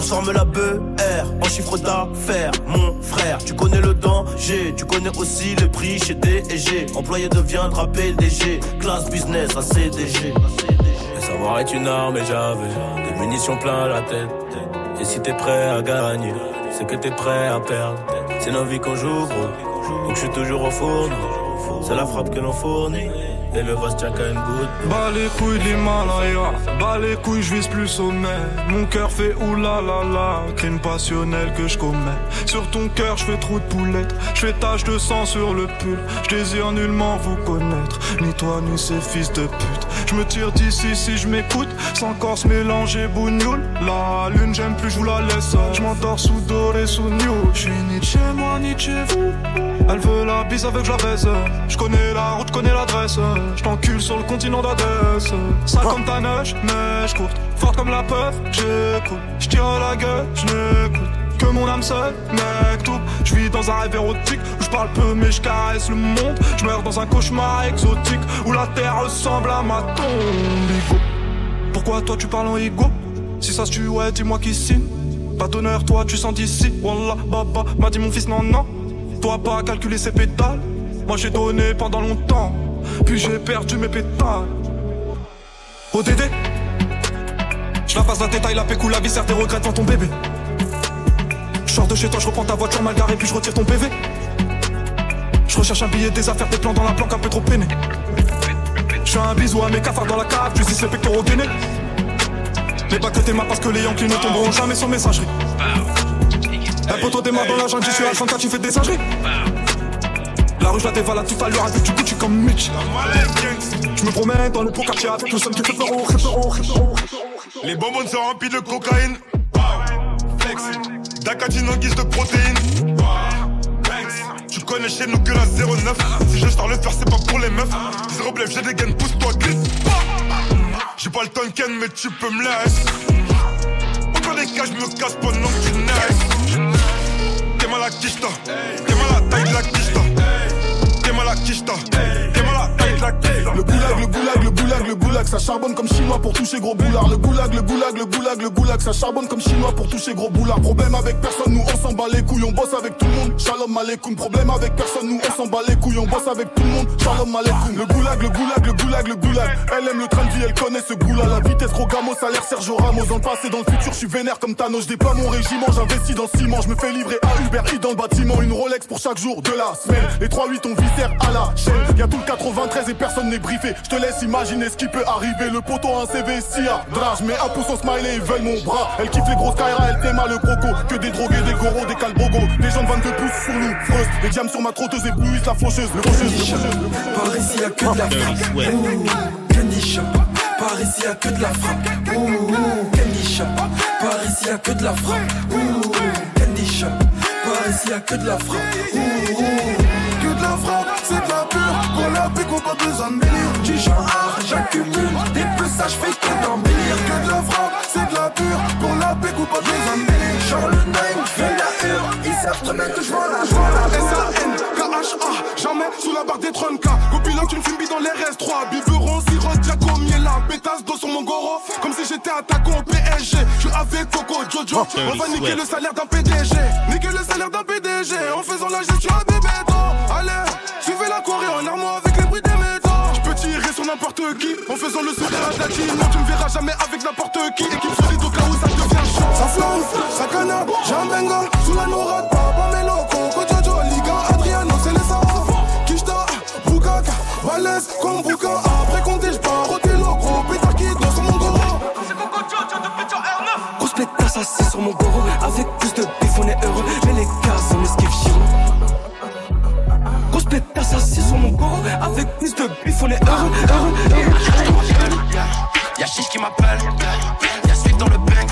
Transforme la BR en chiffre d'affaires, mon frère. Tu connais le danger, tu connais aussi le prix chez D&G. Employé deviendra PDG, classe business à CDG. Le savoir est une arme et j'avais des munitions plein la tête. Et si t'es prêt à gagner, c'est que t'es prêt à perdre. C'est nos vies qu'on joue. Donc je suis toujours au fourneau. C'est la frappe que l'on fournit. Et le vase qu'à une goutte. Bas les couilles de l'Himalaya, les couilles, je vise plus sommet. Mon cœur fait oulala la, crime passionnel que je commets. Sur ton cœur, je fais trop de poulettes, je fais tache de sang sur le pull. Je désire nullement vous connaître, ni toi ni ces fils de pute. Je me tire d'ici si je m'écoute, sans corps mélanger bougnoule. La lune, j'aime plus, je vous la laisse. Je m'endors sous doré, sous new. Je suis ni chez moi, ni chez vous. Elle veut la bise avec je la baisse. Je connais la route, connais l'adresse. Je t'encule sur le continent d'Adès. Sale comme ta neige, neige courte. Forte comme la peur, j'écoute. Je tire la gueule, je. Que mon âme seule, mec tout. Je vis dans un rêve érotique où je parle peu mais je caresse le monde. Je meurs dans un cauchemar exotique où la terre ressemble à ma tombe. Pourquoi toi tu parles en ego? Si ça se tue, ouais, dis-moi qui signe. Pas d'honneur, toi tu sens d'ici. Wallah, baba, m'a dit mon fils, non, non. Toi pas calculer ses pétales. Moi j'ai donné pendant longtemps. Puis j'ai perdu mes pétales. ODD Je la passe la détail, la pécou, la viscère, tes regrets devant ton bébé. Je sors de chez toi, je reprends ta voiture mal garée, puis je retire ton PV. Je recherche un billet, des affaires, des plans dans la planque, un peu trop peiné. Je fais un bisou à mes cafards dans la cave, tu dis les pectoraux gainés. Mais pas que tes parce que les Yankees ne tomberont jamais sans messagerie. Un poteau démarre dans la jungle, j'y suis à 34, tu fais des singeries. La rue, je la dévalade tout à l'heure avec du Gucci comme Mitch. Je me promène dans le beau quartier avec le seul qui fait peur référent, référent. Les bonbons sont remplis de cocaïne. Flex. D'acatine en guise de protéines. Tu connais chez nous que la 09. Si je sors le faire, c'est pas pour les meufs. Zéro blef, j'ai des gains, pousse-toi, glisse. J'ai pas le Tonken, mais tu peux me laisser. Encore des cas, je me casse pendant que tu naisses. T'es mal à quicheta. T'es mal à taille de la quicheta. T'es Le goulag, le goulag, le goulag, le goulag, ça charbonne comme chinois pour toucher gros boulard. Le goulag, le goulag, le goulag, le goulag, ça charbonne comme chinois pour toucher gros boulard. Problème avec personne, nous on s'en bat les couilles, on bosse avec tout le monde. Shalom aleikoum. Problème avec personne, nous on s'en bat les couilles, on bosse avec tout le monde. Shalom aleikoum. Le goulag, le goulag, le goulag, le goulag. Elle aime le train de vie, elle connaît ce goût-là. La vitesse Rogamo, salaire Sergio Ramos. Dans le passé, dans le futur, je suis vénère comme Thanos. Je déploie mon régiment, j'investis dans ciment. Je me fais livrer à Uber Eats dans le bâtiment. Une Rolex pour chaque jour de la semaine. Les 3-8 on viscère à la chaîne. Y'a tout le 93 et personne n'est briefé. Je te laisse imaginer ce qui peut arriver. Le poteau a un CV si à drage. Mais un pouce au smiley, ils veulent mon bras. Elle kiffe les grosses Kaira, elle t'aime le croco. Que des drogués, des goros, des calbogos. Des gens de 22 pouces sur nous, freuse. Les diams sur ma trotteuse éblouissent la faucheuse. Le faucheuse, le faucheuse. Par ici y'a que de la frappe. Ouh, Candy shop. Par ici y'a que de la frappe. Candy shop. Par ici y'a que de la frappe. Candy shop. Par ici y'a que de la frappe. De la frappe, c'est de la pure. Pour la pique, on pas besoin de délire. Du genre art, j'accumule des pesages, fais que d'embellir. Que de la frappe, c'est de la pure. Pour la pique, on pas besoin de délire. Genre le 9, fais la hure. Ils savent très bien que je vois la joie, la joie. S-A-N, K-H-A, jamais sous la barre des 30K. Copilote, tu me fumes dans les RS3. Biberon, sirop, Jaco, Miela. Pétasse d'eau sur mon goro. Comme si j'étais attaquant au PSG. Je suis avec Coco, Jojo. On va niquer le salaire d'un PDG. Niquer le salaire d'un PDG. En faisant la gestion qui en faisant le sourire à Dati. Non, tu me verras jamais avec n'importe qui. Équipe solide au cas où ça devient chaud. Ça flambe, ça canard, Jambenga, sous la nourade, Papa Melo, Coco Jojo, Liga, Adriano, c'est les savants. Kishta, Bukaka, Valès, comme Bouka, après compter, j'pars au télo, gros pétard qui danse sur mon goro. Grosse pétasse assis sur mon goro, avec plus de bif, on est heureux, avec plus de bif, on est heureux, heureux, heureux. Y'a Chiche qui m'appelle, y'a Swift dans le bank,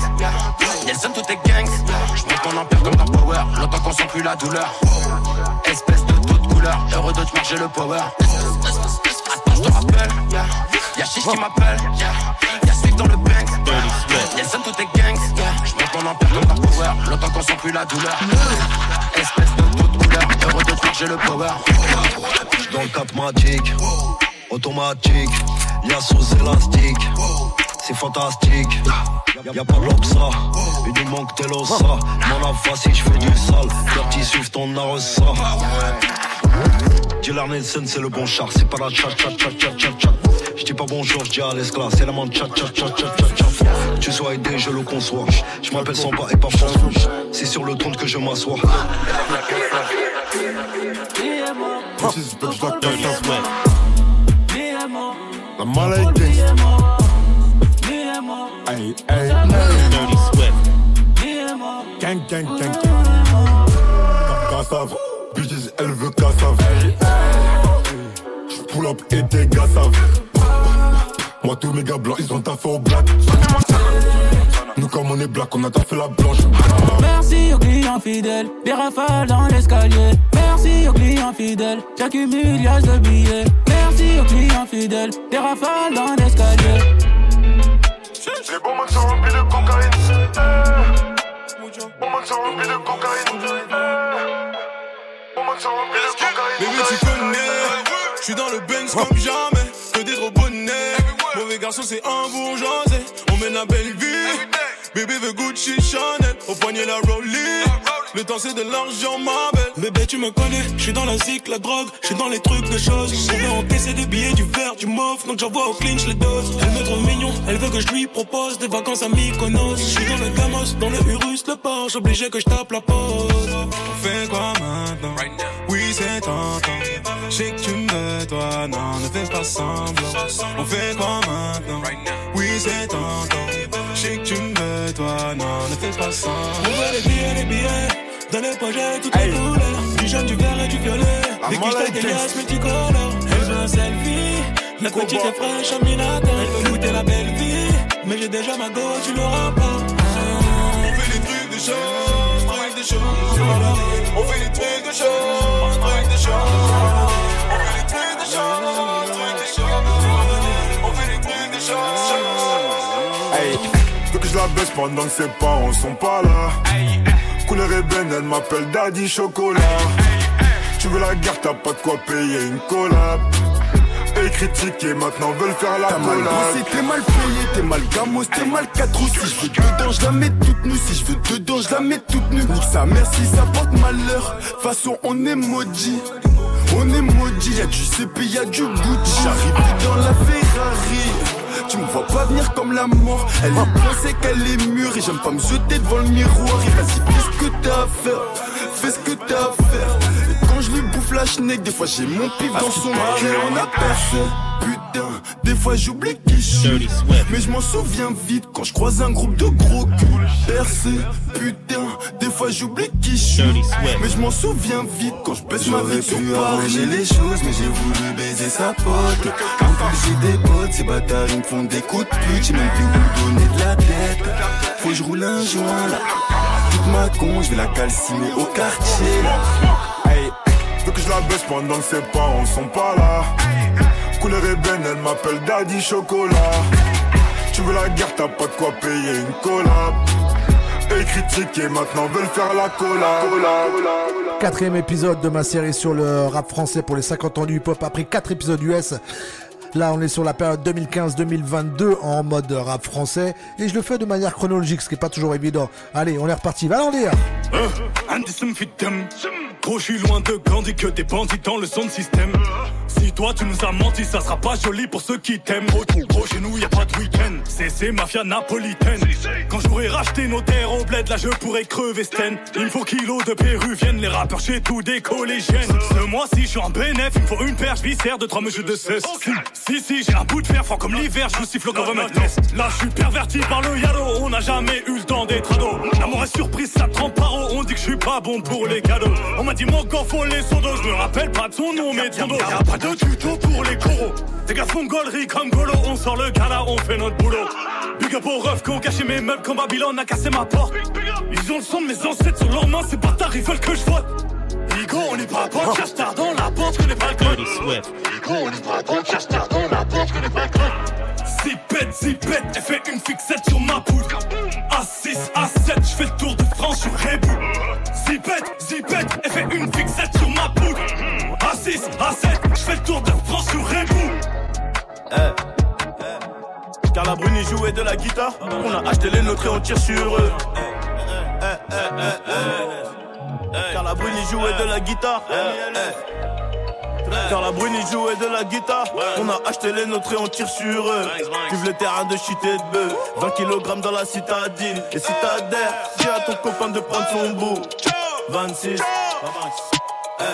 Nelson tout est gangs. J'monte mon empire comme dans Power, longtemps qu'on sent plus la douleur. Espèce de taux de couleur, heureux de te marcher le power. Attends, je te rappelle, y'a Chiche qui m'appelle, y'a Swift dans le bank, Nelson tout est gangs. Power, longtemps qu'on sent plus la douleur. Espèce de taux de couleur, heureux de te marcher le power. dans le cap magique, automatique, y'a sous élastique, c'est fantastique. Y'a pas l'obsa, il nous manque tel ossa. Mon la si je fais du sale, dirty suivre ton arossa. Dis Nelson, c'est le bon char, c'est pas la chat chat chat chat chat chat. Je dis pas bonjour, je dis à l'esclave, c'est la man chat chat chat chat chat chat. Tu sois aidé, je le conçois. Je m'appelle Samba et pas François. C'est sur le trône que je m'assois. La malade. Hey, hey, Dirty Swift. Gang, gang, gang, gang. Bitches, elle veut cassave. Pull up et tes gars savent. Moi, tous mes gars blancs, ils ont taffé au black. Nous, comme on est black, on a taffé la blanche. Merci aux clients fidèles, des rafales dans l'escalier. Merci aux clients fidèles, j'accumule yas de billets. Merci aux clients fidèles, des rafales dans l'escalier. Les bons sont remplis de cocaïne. Eh. Bons sont remplis de cocaïne. Bébé, tu connais, je suis dans le Benz comme jamais. Que des gros bonnets. Mauvais garçon, c'est un bourgeoisé. On mène la belle vie. Bébé veut Gucci Chanel. Au poignet, la Rollie. Le temps, c'est de l'argent, ma belle. Bébé, tu me connais. Je suis dans la zik, la drogue. Je suis dans les trucs de choses. On veut encaisser des billets, du verre, du mauve. Donc j'envoie au clinch les doses. Elle me trouve mignon. Elle veut que je lui propose des vacances à Mykonos. Je suis dans le Gamos, dans le Urus, le Porsche. Obligé que je tape la pause. On fait quoi maintenant? C'est tentant. Je sais que tu me veux, toi, non, ne fais pas semblant. On fait quoi maintenant? Oui, c'est tentant. Je sais que tu me veux, toi, non, ne fais pas semblant. On veut les billets, les billets. Dans les projets, toutes les couleurs. Du jaune, du vert et du violet. Des quiches, des liasses, multicolores. Elle veut un selfie. La petite est fraîche, en minata. Elle veut goûter la belle vie. Mais j'ai déjà ma go, tu l'auras pas. On fait des trucs de trucs de choses. On fait des trucs de choses, trucs de choses. On fait des trucs de choses, trucs de choses. On fait des trucs de choses. Hey, que je la baisse pendant que ses parents sont pas là. Couleur ébène, elle m'appelle Daddy Chocolat. Tu veux la guerre, t'as pas de quoi payer une collab. Et critiquer, maintenant veulent faire la T'as mal bossé, t'es mal payé, t'es mal gamos, t'es mal 4 ou Si je veux dedans, je la mets toute nue. Si je veux dedans, je la mets toute nue. Nique sa mère si ça porte malheur. Façon, on est maudit. On est maudit, y'a du CP, y'a du Gucci. J'arrive dans la Ferrari. Tu me vois pas venir comme la mort. Elle est pensée qu'elle est mûre et j'aime pas me jeter devant le miroir. Et vas-y, fais ce que t'as à faire. Fais ce que t'as à faire. Quand je lui bouffe la schneck, des fois j'ai mon pif dans son cœur. On a percé. Putain, des fois j'oublie qui je suis. Mais je m'en souviens vite quand je croise un groupe de gros culs. Percé, putain, des fois j'oublie qui je suis. Mais je m'en souviens vite quand je baisse ma vie sur Paris. les choses, mais j'ai voulu baiser sa pote. En plus, j'ai des potes, ces bâtards, ils me font des coups de pute. J'ai même plus où donner de la tête. Faut que je roule un joint là. Toute ma con, je vais la calciner au quartier là. Je la baisse pendant que ses parents sont pas là. Couleur ébène, elle m'appelle Daddy Chocolat. Tu veux la guerre, t'as pas de quoi payer une collab. Et critiquer, maintenant veulent faire la collab. Quatrième épisode de ma série sur le rap français pour les 50 ans du hip-hop après 4 épisodes US. Là, on est sur la période 2015-2022 en mode rap français et je le fais de manière chronologique, ce qui est pas toujours évident. Allez, on est reparti. Va l'en dire. Andy Sumfitem Gros, je suis loin de Gandhi que des bandits dans le son système. Si toi tu nous as menti, ça sera pas joli pour ceux qui t'aiment. Gros, chez nous y a pas de week-end. C'est mafia napolitaine. Quand j'aurai racheté nos terres au bled, là je pourrais crever Sten. Il me faut kilos de péruviennes, les rappeurs chez tout des collégiennes. Ce mois-ci, je suis en bénéf, il me faut une perche viscère de trois mesures de cesse. Si, si, j'ai un bout de fer fort comme l'hiver, je vous siffle comme un test. Là, je suis perverti par le yalo, on n'a jamais eu le temps d'être ado. L'amour est surprise, ça trempe par eau, on dit que je suis pas bon pour les cadeaux. On m'a dit mon corps faut les sondos, je me rappelle pas de son nom, mais de son dos. Y'a pas de tuto pour les coraux. Des gars font gaulerie comme Golo, on sort le gala, on fait notre boulot. Big up aux refs qui ont caché mes meubles quand Babylone a cassé ma porte. Ils ont le son de mes ancêtres sur leurs mains, ces bâtards ils veulent que je vote. Ligo, on est pas potes, cherche tard dans la porte, je connais pas le code. Ligo, on est pas potes, cherche tard dans la porte, je connais pas le code. Zipette, zipette, elle fait une fixette sur ma poudre. A6, A7, je fais le tour de France sur Rebou. Zipette, zipette, elle fait une fixette sur ma poudre. A6, A7, je fais le tour de France sur Rebou. Carla Bruni jouait de la guitare. On a acheté les nôtres et on tire sur eux. Carla Bruni jouait de la guitare. Carla Bruni jouait de la guitare. On a acheté les nôtres et on tire sur eux. Vive le terrain de shit et de bœuf. 20 kg dans la citadine. Et si t'adhères, dis à ton copain de prendre son bout. 26. Hey.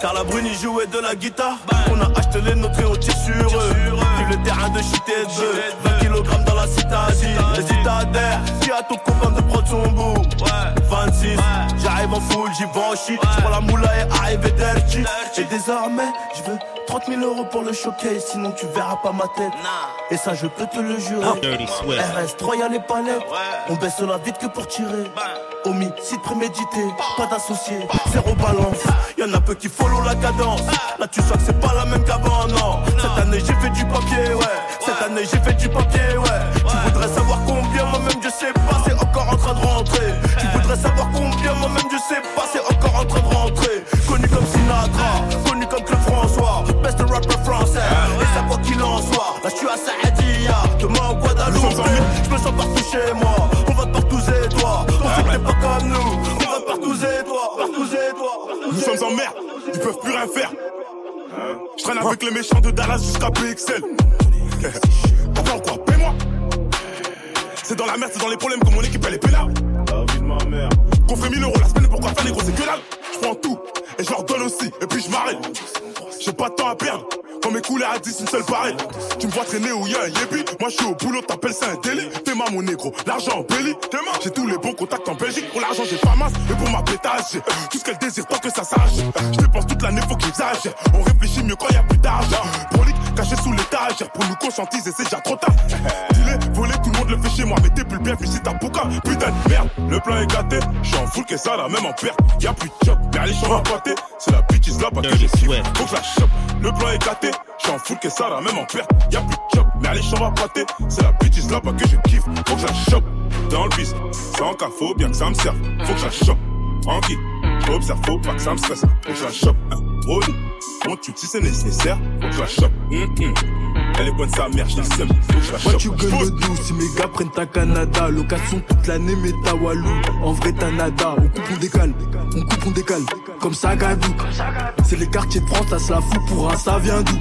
Car la brune y jouait de la guitare. On a acheté les nôtres et on tire sur eux. Vive le terrain de shit et de 20 kg la citadine. Les citadins, qui a ton copain de prendre son bout. 26, j'arrive en full, j'y vais en shit. J'prends la moula et arrive dirty. Et désormais, je veux 30 000 euros pour le showcase, sinon tu verras pas ma tête. Et ça, je peux te le jurer. Swift. RS3, y'a les palettes. On baisse la vite que pour tirer. Homicide prémédité, pas d'associé, zéro balance. Y'en a peu qui follow la cadence. Là, tu sens que c'est pas la même qu'avant, non. Cette année, j'ai fait du papier, ouais. Cette année, j'ai fait du papier, ouais. Tu voudrais savoir combien, moi-même, je sais pas, c'est encore en train de rentrer. Tu voudrais savoir combien, moi-même, je sais pas, c'est encore en train de rentrer. Connu comme Sinatra, connu comme Claude François, best rapper français. Et ça, quoi qu'il en soit, là, je suis à Saadia, demain au Guadeloupe. Je me sens partout chez moi, on va partout et toi. On que t'es pas comme nous, et toi, partout et toi. Nous sommes en merde, ils peuvent plus rien faire. Je traîne avec les méchants de Dallas jusqu'à PXL. Ou quoi Paie-moi C'est dans la merde, c'est dans les problèmes que mon équipe elle est pénale. La vie de ma mère. Qu'on fait 1000 euros la semaine, pourquoi faire les gros, c'est que dalle. Je prends tout et je leur donne aussi, et puis je m'arrête. J'ai pas de temps à perdre. Quand mes couleurs à 10, une seule pareille. Tu me vois traîner où y'a un yébi. Moi, je suis au boulot, t'appelles ça un délit. T'es ma mon négro, l'argent en belly. J'ai tous les bons contacts en Belgique. Pour l'argent, j'ai pas masse. Et pour ma pétage, tout ce qu'elle désire tant que ça sache. Je dépense toute l'année, faut que j'exagère. On réfléchit mieux quand y a plus d'argent. Prolique, caché sous l'étagère. Pour nous conscientiser, c'est déjà trop tard. Dis-les, voler, tout le monde le fait chez moi. Mais t'es plus bien, puis c'est ta bouca. Putain de merde, le plan est gâté. Je suis en full, que ça, là, même en perte. Y'a plus de job, mais allez, je suis. C'est la bitch is là, que. Faut que la chope. Le plan est gâté. Je suis en full, que ça, là, même en perte. Y'a plus de job, mais allez, je suis pâté. C'est la bitch is là, pas que je kiffe. Faut que je la chope. Dans le bis, sans cas, bien que ça me serve. Faut que je la chope. Tranquille, observe, faut pas que ça me stresse. Faut que je la chope. Oh, tue c'est nécessaire. Faut que je. Elle est bonne sa mère, je la sème. Moi tu doux si mes gars prennent ta Canada. Location toute l'année mais ta Walou. En vrai t'as nada. On coupe on décale. On coupe on décale. Comme ça Gadou. C'est les quartiers de France ça se la fout pour un ça vient d'où?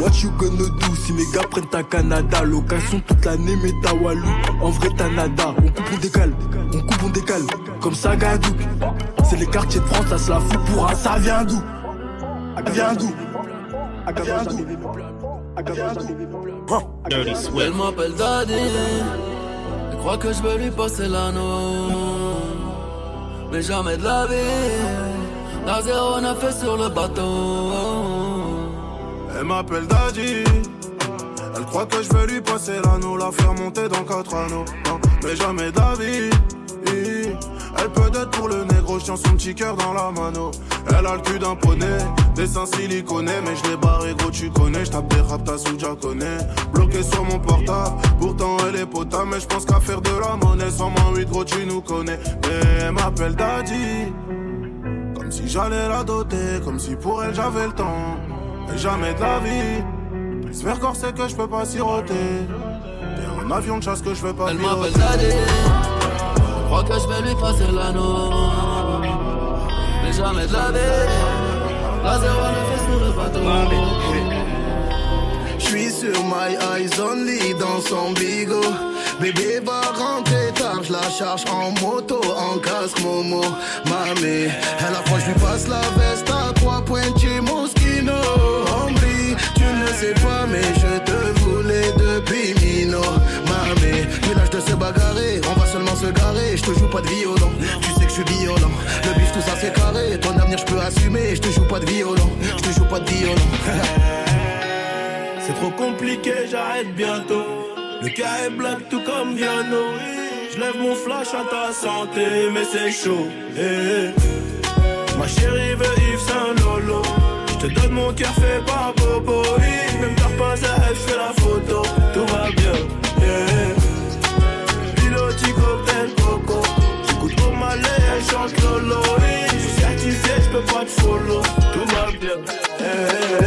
What you gonna do si mes gars prennent ta Canada. Location toute l'année mais ta Walou. En vrai t'as nada. On coupe on décale. On coupe on décale. Comme ça Gadou. C'est les quartiers de France ça se la fout pour un ça vient d'où? Ça vient d'où? Ça vient d'où? Elle m'appelle Daddy. Elle croit que je veux lui passer l'anneau. Mais jamais de la vie. La 09 est sur le bateau. Elle m'appelle Daddy. Elle croit que je vais lui passer l'anneau, la faire monter dans quatre anneaux. Non, mais jamais d'avis. Elle peut être pour le négro, je tiens son petit cœur dans la mano. Elle a le cul d'un poney, des seins siliconés, mais je l'ai barré gros, tu connais. Je tape des rap, t'as sous connais. Bloqué sur mon portable, pourtant elle est potable, mais je pense qu'à faire de la monnaie. Sans moins 8 gros, tu nous connais. Mais elle m'appelle Daddy. Comme si j'allais la doter, comme si pour elle j'avais le temps. Mais jamais de la vie. J'espère corps c'est que je peux pas siroter. Et un avion de chasse que je vais pas Elle m'appelle Daddy. Croit que je vais lui passer l'anneau. Mais jamais de la vie. La 09 est sur le bateau. J'suis sur my eyes only dans son bigot. Bébé va rentrer tard, je la charge en moto, en casque Momo. Mamé, elle a froid, je lui passe la veste à trois points Moschino. Hombre, tu ne sais pas, mais je te voulais. Mamé, plus l'âge de se bagarrer, on va seulement se garer. Je te joue pas de violon, tu sais que je suis violent. Le bif, tout ça c'est carré, ton avenir je peux assumer. Je te joue pas de violon, je te joue pas de violon. C'est trop compliqué, j'arrête bientôt. Le cas est black tout comme Viano. Je lève mon flash à ta santé, mais c'est chaud. eh. Ma chérie veut Yves Saint Lolo. Je te donne mon cœur fait par Bobo. Même t'as pas à la photo. Tout va bien. Chante Lolo. eh. Je suis certifié, je peux pas te follow. Tout va bien. eh, eh,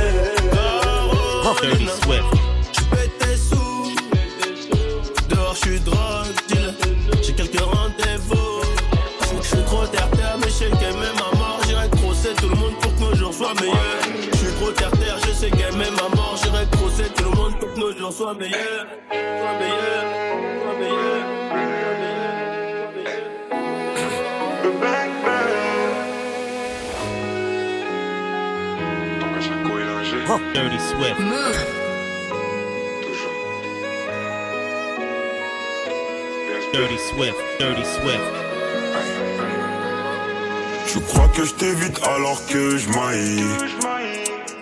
eh. Dirty Swift. J'pète tes sous. Dehors, j'suis drogue dealer. J'ai quelques rendez-vous. J'suis trop terre-terre, mais j'sais qu'elle même à mort. J'irai crosser tout le monde pour que nos jours soient meilleurs. J'suis trop terre-terre, je sais qu'elle même à mort. J'irai crosser tout le monde pour que nos jours soient meilleurs. Soient meilleurs. Soient meilleurs. Dirty Swift. Dirty Swift, Dirty Swift. Tu crois que je t'évite alors que je maille.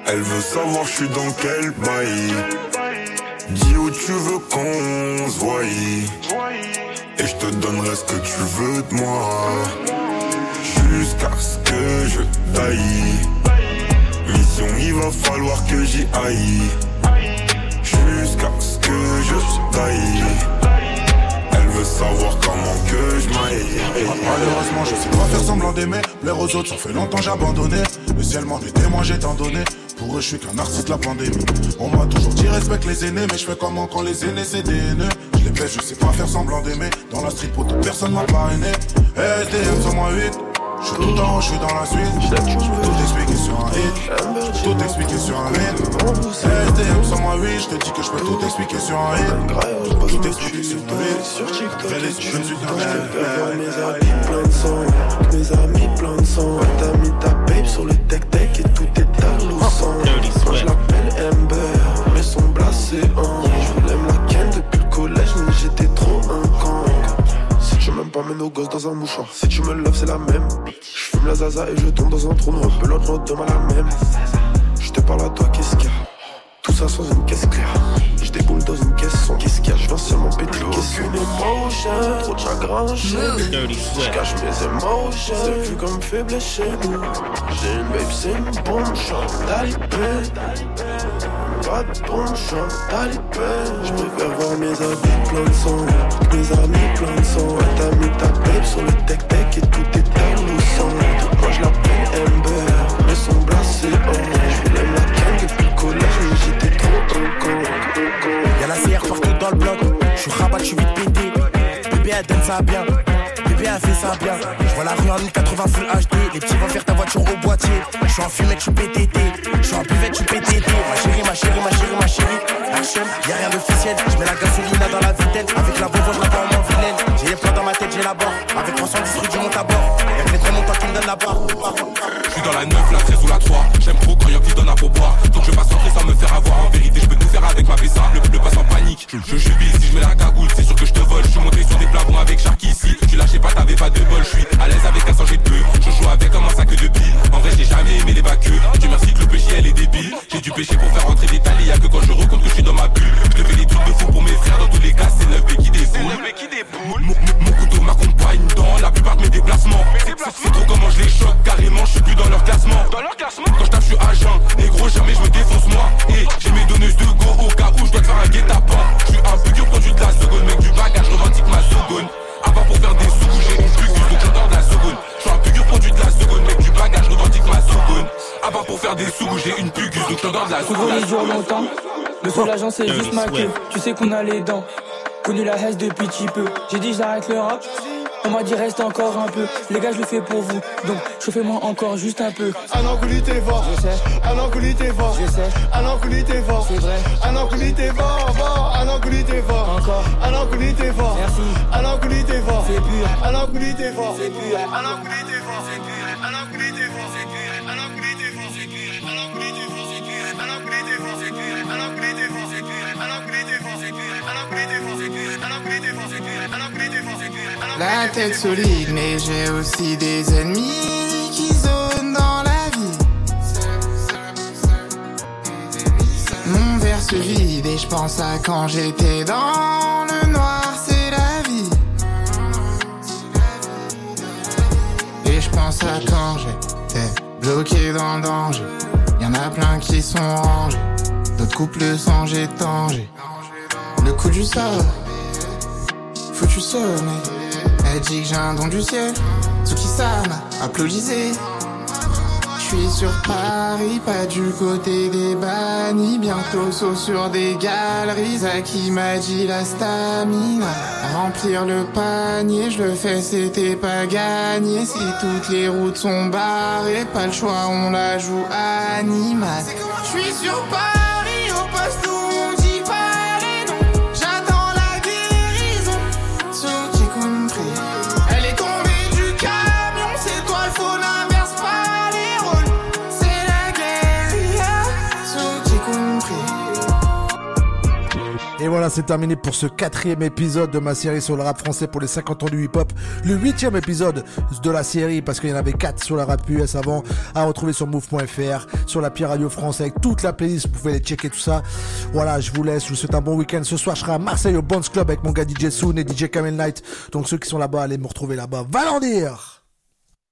Elle veut savoir je suis dans quel bail. Dis où tu veux qu'on se voie. Et je te donnerai ce que tu veux de moi. Jusqu'à ce que je taille Il va falloir que j'y aille Jusqu'à ce que je taille Elle veut savoir comment que je maille Malheureusement, je sais pas faire semblant d'aimer. Plaire aux autres, ça fait longtemps j'ai abandonné. Le ciel m'en est témoin, j'ai tant donné. Pour eux, je suis qu'un artiste la pandémie. On m'a toujours dit respecte les aînés, mais je fais comment quand les aînés c'est des haineux. Je les baisse, je sais pas faire semblant d'aimer. Dans la street, pour personne m'a parrainé. SDM sur moi 8. Je suis tout en haut, je suis dans la suite. Je peux tout expliquer sur un hit. Je peux tout expliquer sur un hit. SDM sur moi 8. Je te dis que je peux tout expliquer sur un hit. Je peux tout expliquer sur un hit. Sur TikTok, Je suis voir mes habits plein de sang. Mes amis plein de sang. T'as mis ta babe sur le tech-tech et tout est allouissant. Moi je l'appelle Amber, mais son blasé en. Je Mets nos gosses dans un mouchoir. Si tu me loves, c'est la même. Je fume la zaza et je tombe dans un trou noir. Pelote, l'autre demain la même. Je te parle à toi, qu'est-ce qu'il y a? Tout ça sans une caisse claire. Je déboule dans une caisse sans qu'est-ce qu'il y a? Je viens seulement péter qu'est-ce qu'une émotion? Trop de chagrin. Je cache mes émotions. C'est vu comme faiblesse chez nous. J'ai une babe, c'est une bombe. Chante talibé. Pas de bombe, chante talibé. Je préfère voir mes habits plein de sang. Mes amis plein de sang. T'as mis ta babe sur le tech-tech et tout est allouissant. Moi je l'appelle Amber, mais son blasé en. Je voulais me la ken depuis le collège, mais j'étais trop con. Y'a la CR partout dans le bloc. Je suis rabat, je suis vite pété. Bébé elle donne ça bien. Bébé a fait ça bien. Je vois la rue en 1080 full HD. Les petits vont faire ta voiture au boîtier. Je suis en fumette, je suis PTT. Je suis en buvette, je suis PTT. Ma chérie, ma chérie, ma chérie, ma chérie. Action, y'a rien d'officiel. Je mets la gasolina dans la vitelle. Avec la Volvo, je la en moins vilaine. J'ai les plans dans ma tête, j'ai la barre. Avec 310 rue du monte à bord. Y'a que les trois montants qui me donnent la barre. Je suis dans la 9, la 13 ou la 3 J'aime trop quand y'a qui donne à pourboire Donc je passe entrer sans me faire avoir En vérité je peux tout faire avec ma PSA Le, le passe en panique Je, je jubile si je mets la cagoule C'est sûr que je te vole Je suis monté sur des plafonds avec Sharky ici Tu lâchais pas t'avais pas de bol Je suis à l'aise avec un sang j'ai de peu Je joue avec comme un sac de billes. En vrai j'ai jamais aimé les baqueux Dieu merci que le péché elle est débile. J'ai dû pêcher pour faire rentrer des talis Y'a que quand je recompte que je suis dans ma bulle. Je fais des trucs de fou pour mes frères. Dans tous les cas c'est 9 qui déboule. Mon, couteau m'accompagne dans la plupart de mes déplacements. C'est trop comment je les choque carrément, je suis plus dans leur classement. Dans leur classement. Quand je tape, je suis agent, négro jamais je me défonce moi. Et j'ai mes donneuses de go au cas où je dois te faire un guet-apens. Je suis un peu dur produit de la seconde, mec du bagage, je revendique ma seconde Part pour faire des sous, j'ai une plus donc j'adore de la seconde Je suis un peu dur produit de la seconde, mec du bagage, je revendique ma seconde part pour faire des sous, j'ai une plus donc j'adore de la seconde les jours longtemps. Le seul agent c'est juste ma queue. Tu sais qu'on a les dents. Connu la haine depuis petit peu. J'ai dit j'arrête le rap. On m'a dit reste encore un peu. Les gars je le fais pour vous. Donc chauffez-moi encore juste un peu. Un enculé t'es fort, Je sais. un enculé t'es fort, Je sais. un enculé t'es fort, C'est vrai. un enculé t'es fort, fort, un enculé t'es fort, Encore. un enculé t'es fort, Merci. un enculé t'es fort, C'est pur. un enculé t'es fort, C'est pur. un enculé t'es fort, c'est pur, un enculé t'es fort, c'est pur, un t'es fort, c'est pur, un t'es fort, c'est pur, un t'es fort, c'est pur, un t'es fort, c'est pur, un t'es fort, c'est pur, un t'es fort, c'est pur, un enculé t'es fort, c'est pur, un La tête solide, mais j'ai aussi des ennemis qui zonent dans la vie. Mon verre se vide et je pense à quand j'étais dans le noir, c'est la vie. Et je pense à quand j'étais bloqué dans le danger. Y'en a plein qui sont rangés, d'autres couples sans tangé. Le coup du sort, foutu sonner. Elle dit que j'ai un don du ciel. Tsuki-sama, applaudissez. Je suis sur Paris, pas du côté des bannis. Bientôt saut sur des galeries. Zaki m'a dit la stamina. Remplir le panier, je le fais, c'était pas gagné. Si toutes les routes sont barrées, pas le choix, on la joue animal. Je suis sur Paris, Et voilà, c'est terminé pour ce quatrième épisode de ma série sur le rap français pour les 50 ans du hip-hop. Le huitième épisode de la série, parce qu'il y en avait quatre sur la rap US avant, à retrouver sur move.fr, sur la Pierre Radio France, avec toute la playlist, vous pouvez les checker tout ça. Voilà, je vous laisse, je vous souhaite un bon week-end. Ce soir, je serai à Marseille au Bonds Club avec mon gars DJ Soon et DJ Camel Knight. Donc ceux qui sont là-bas, allez me retrouver là-bas. Valendir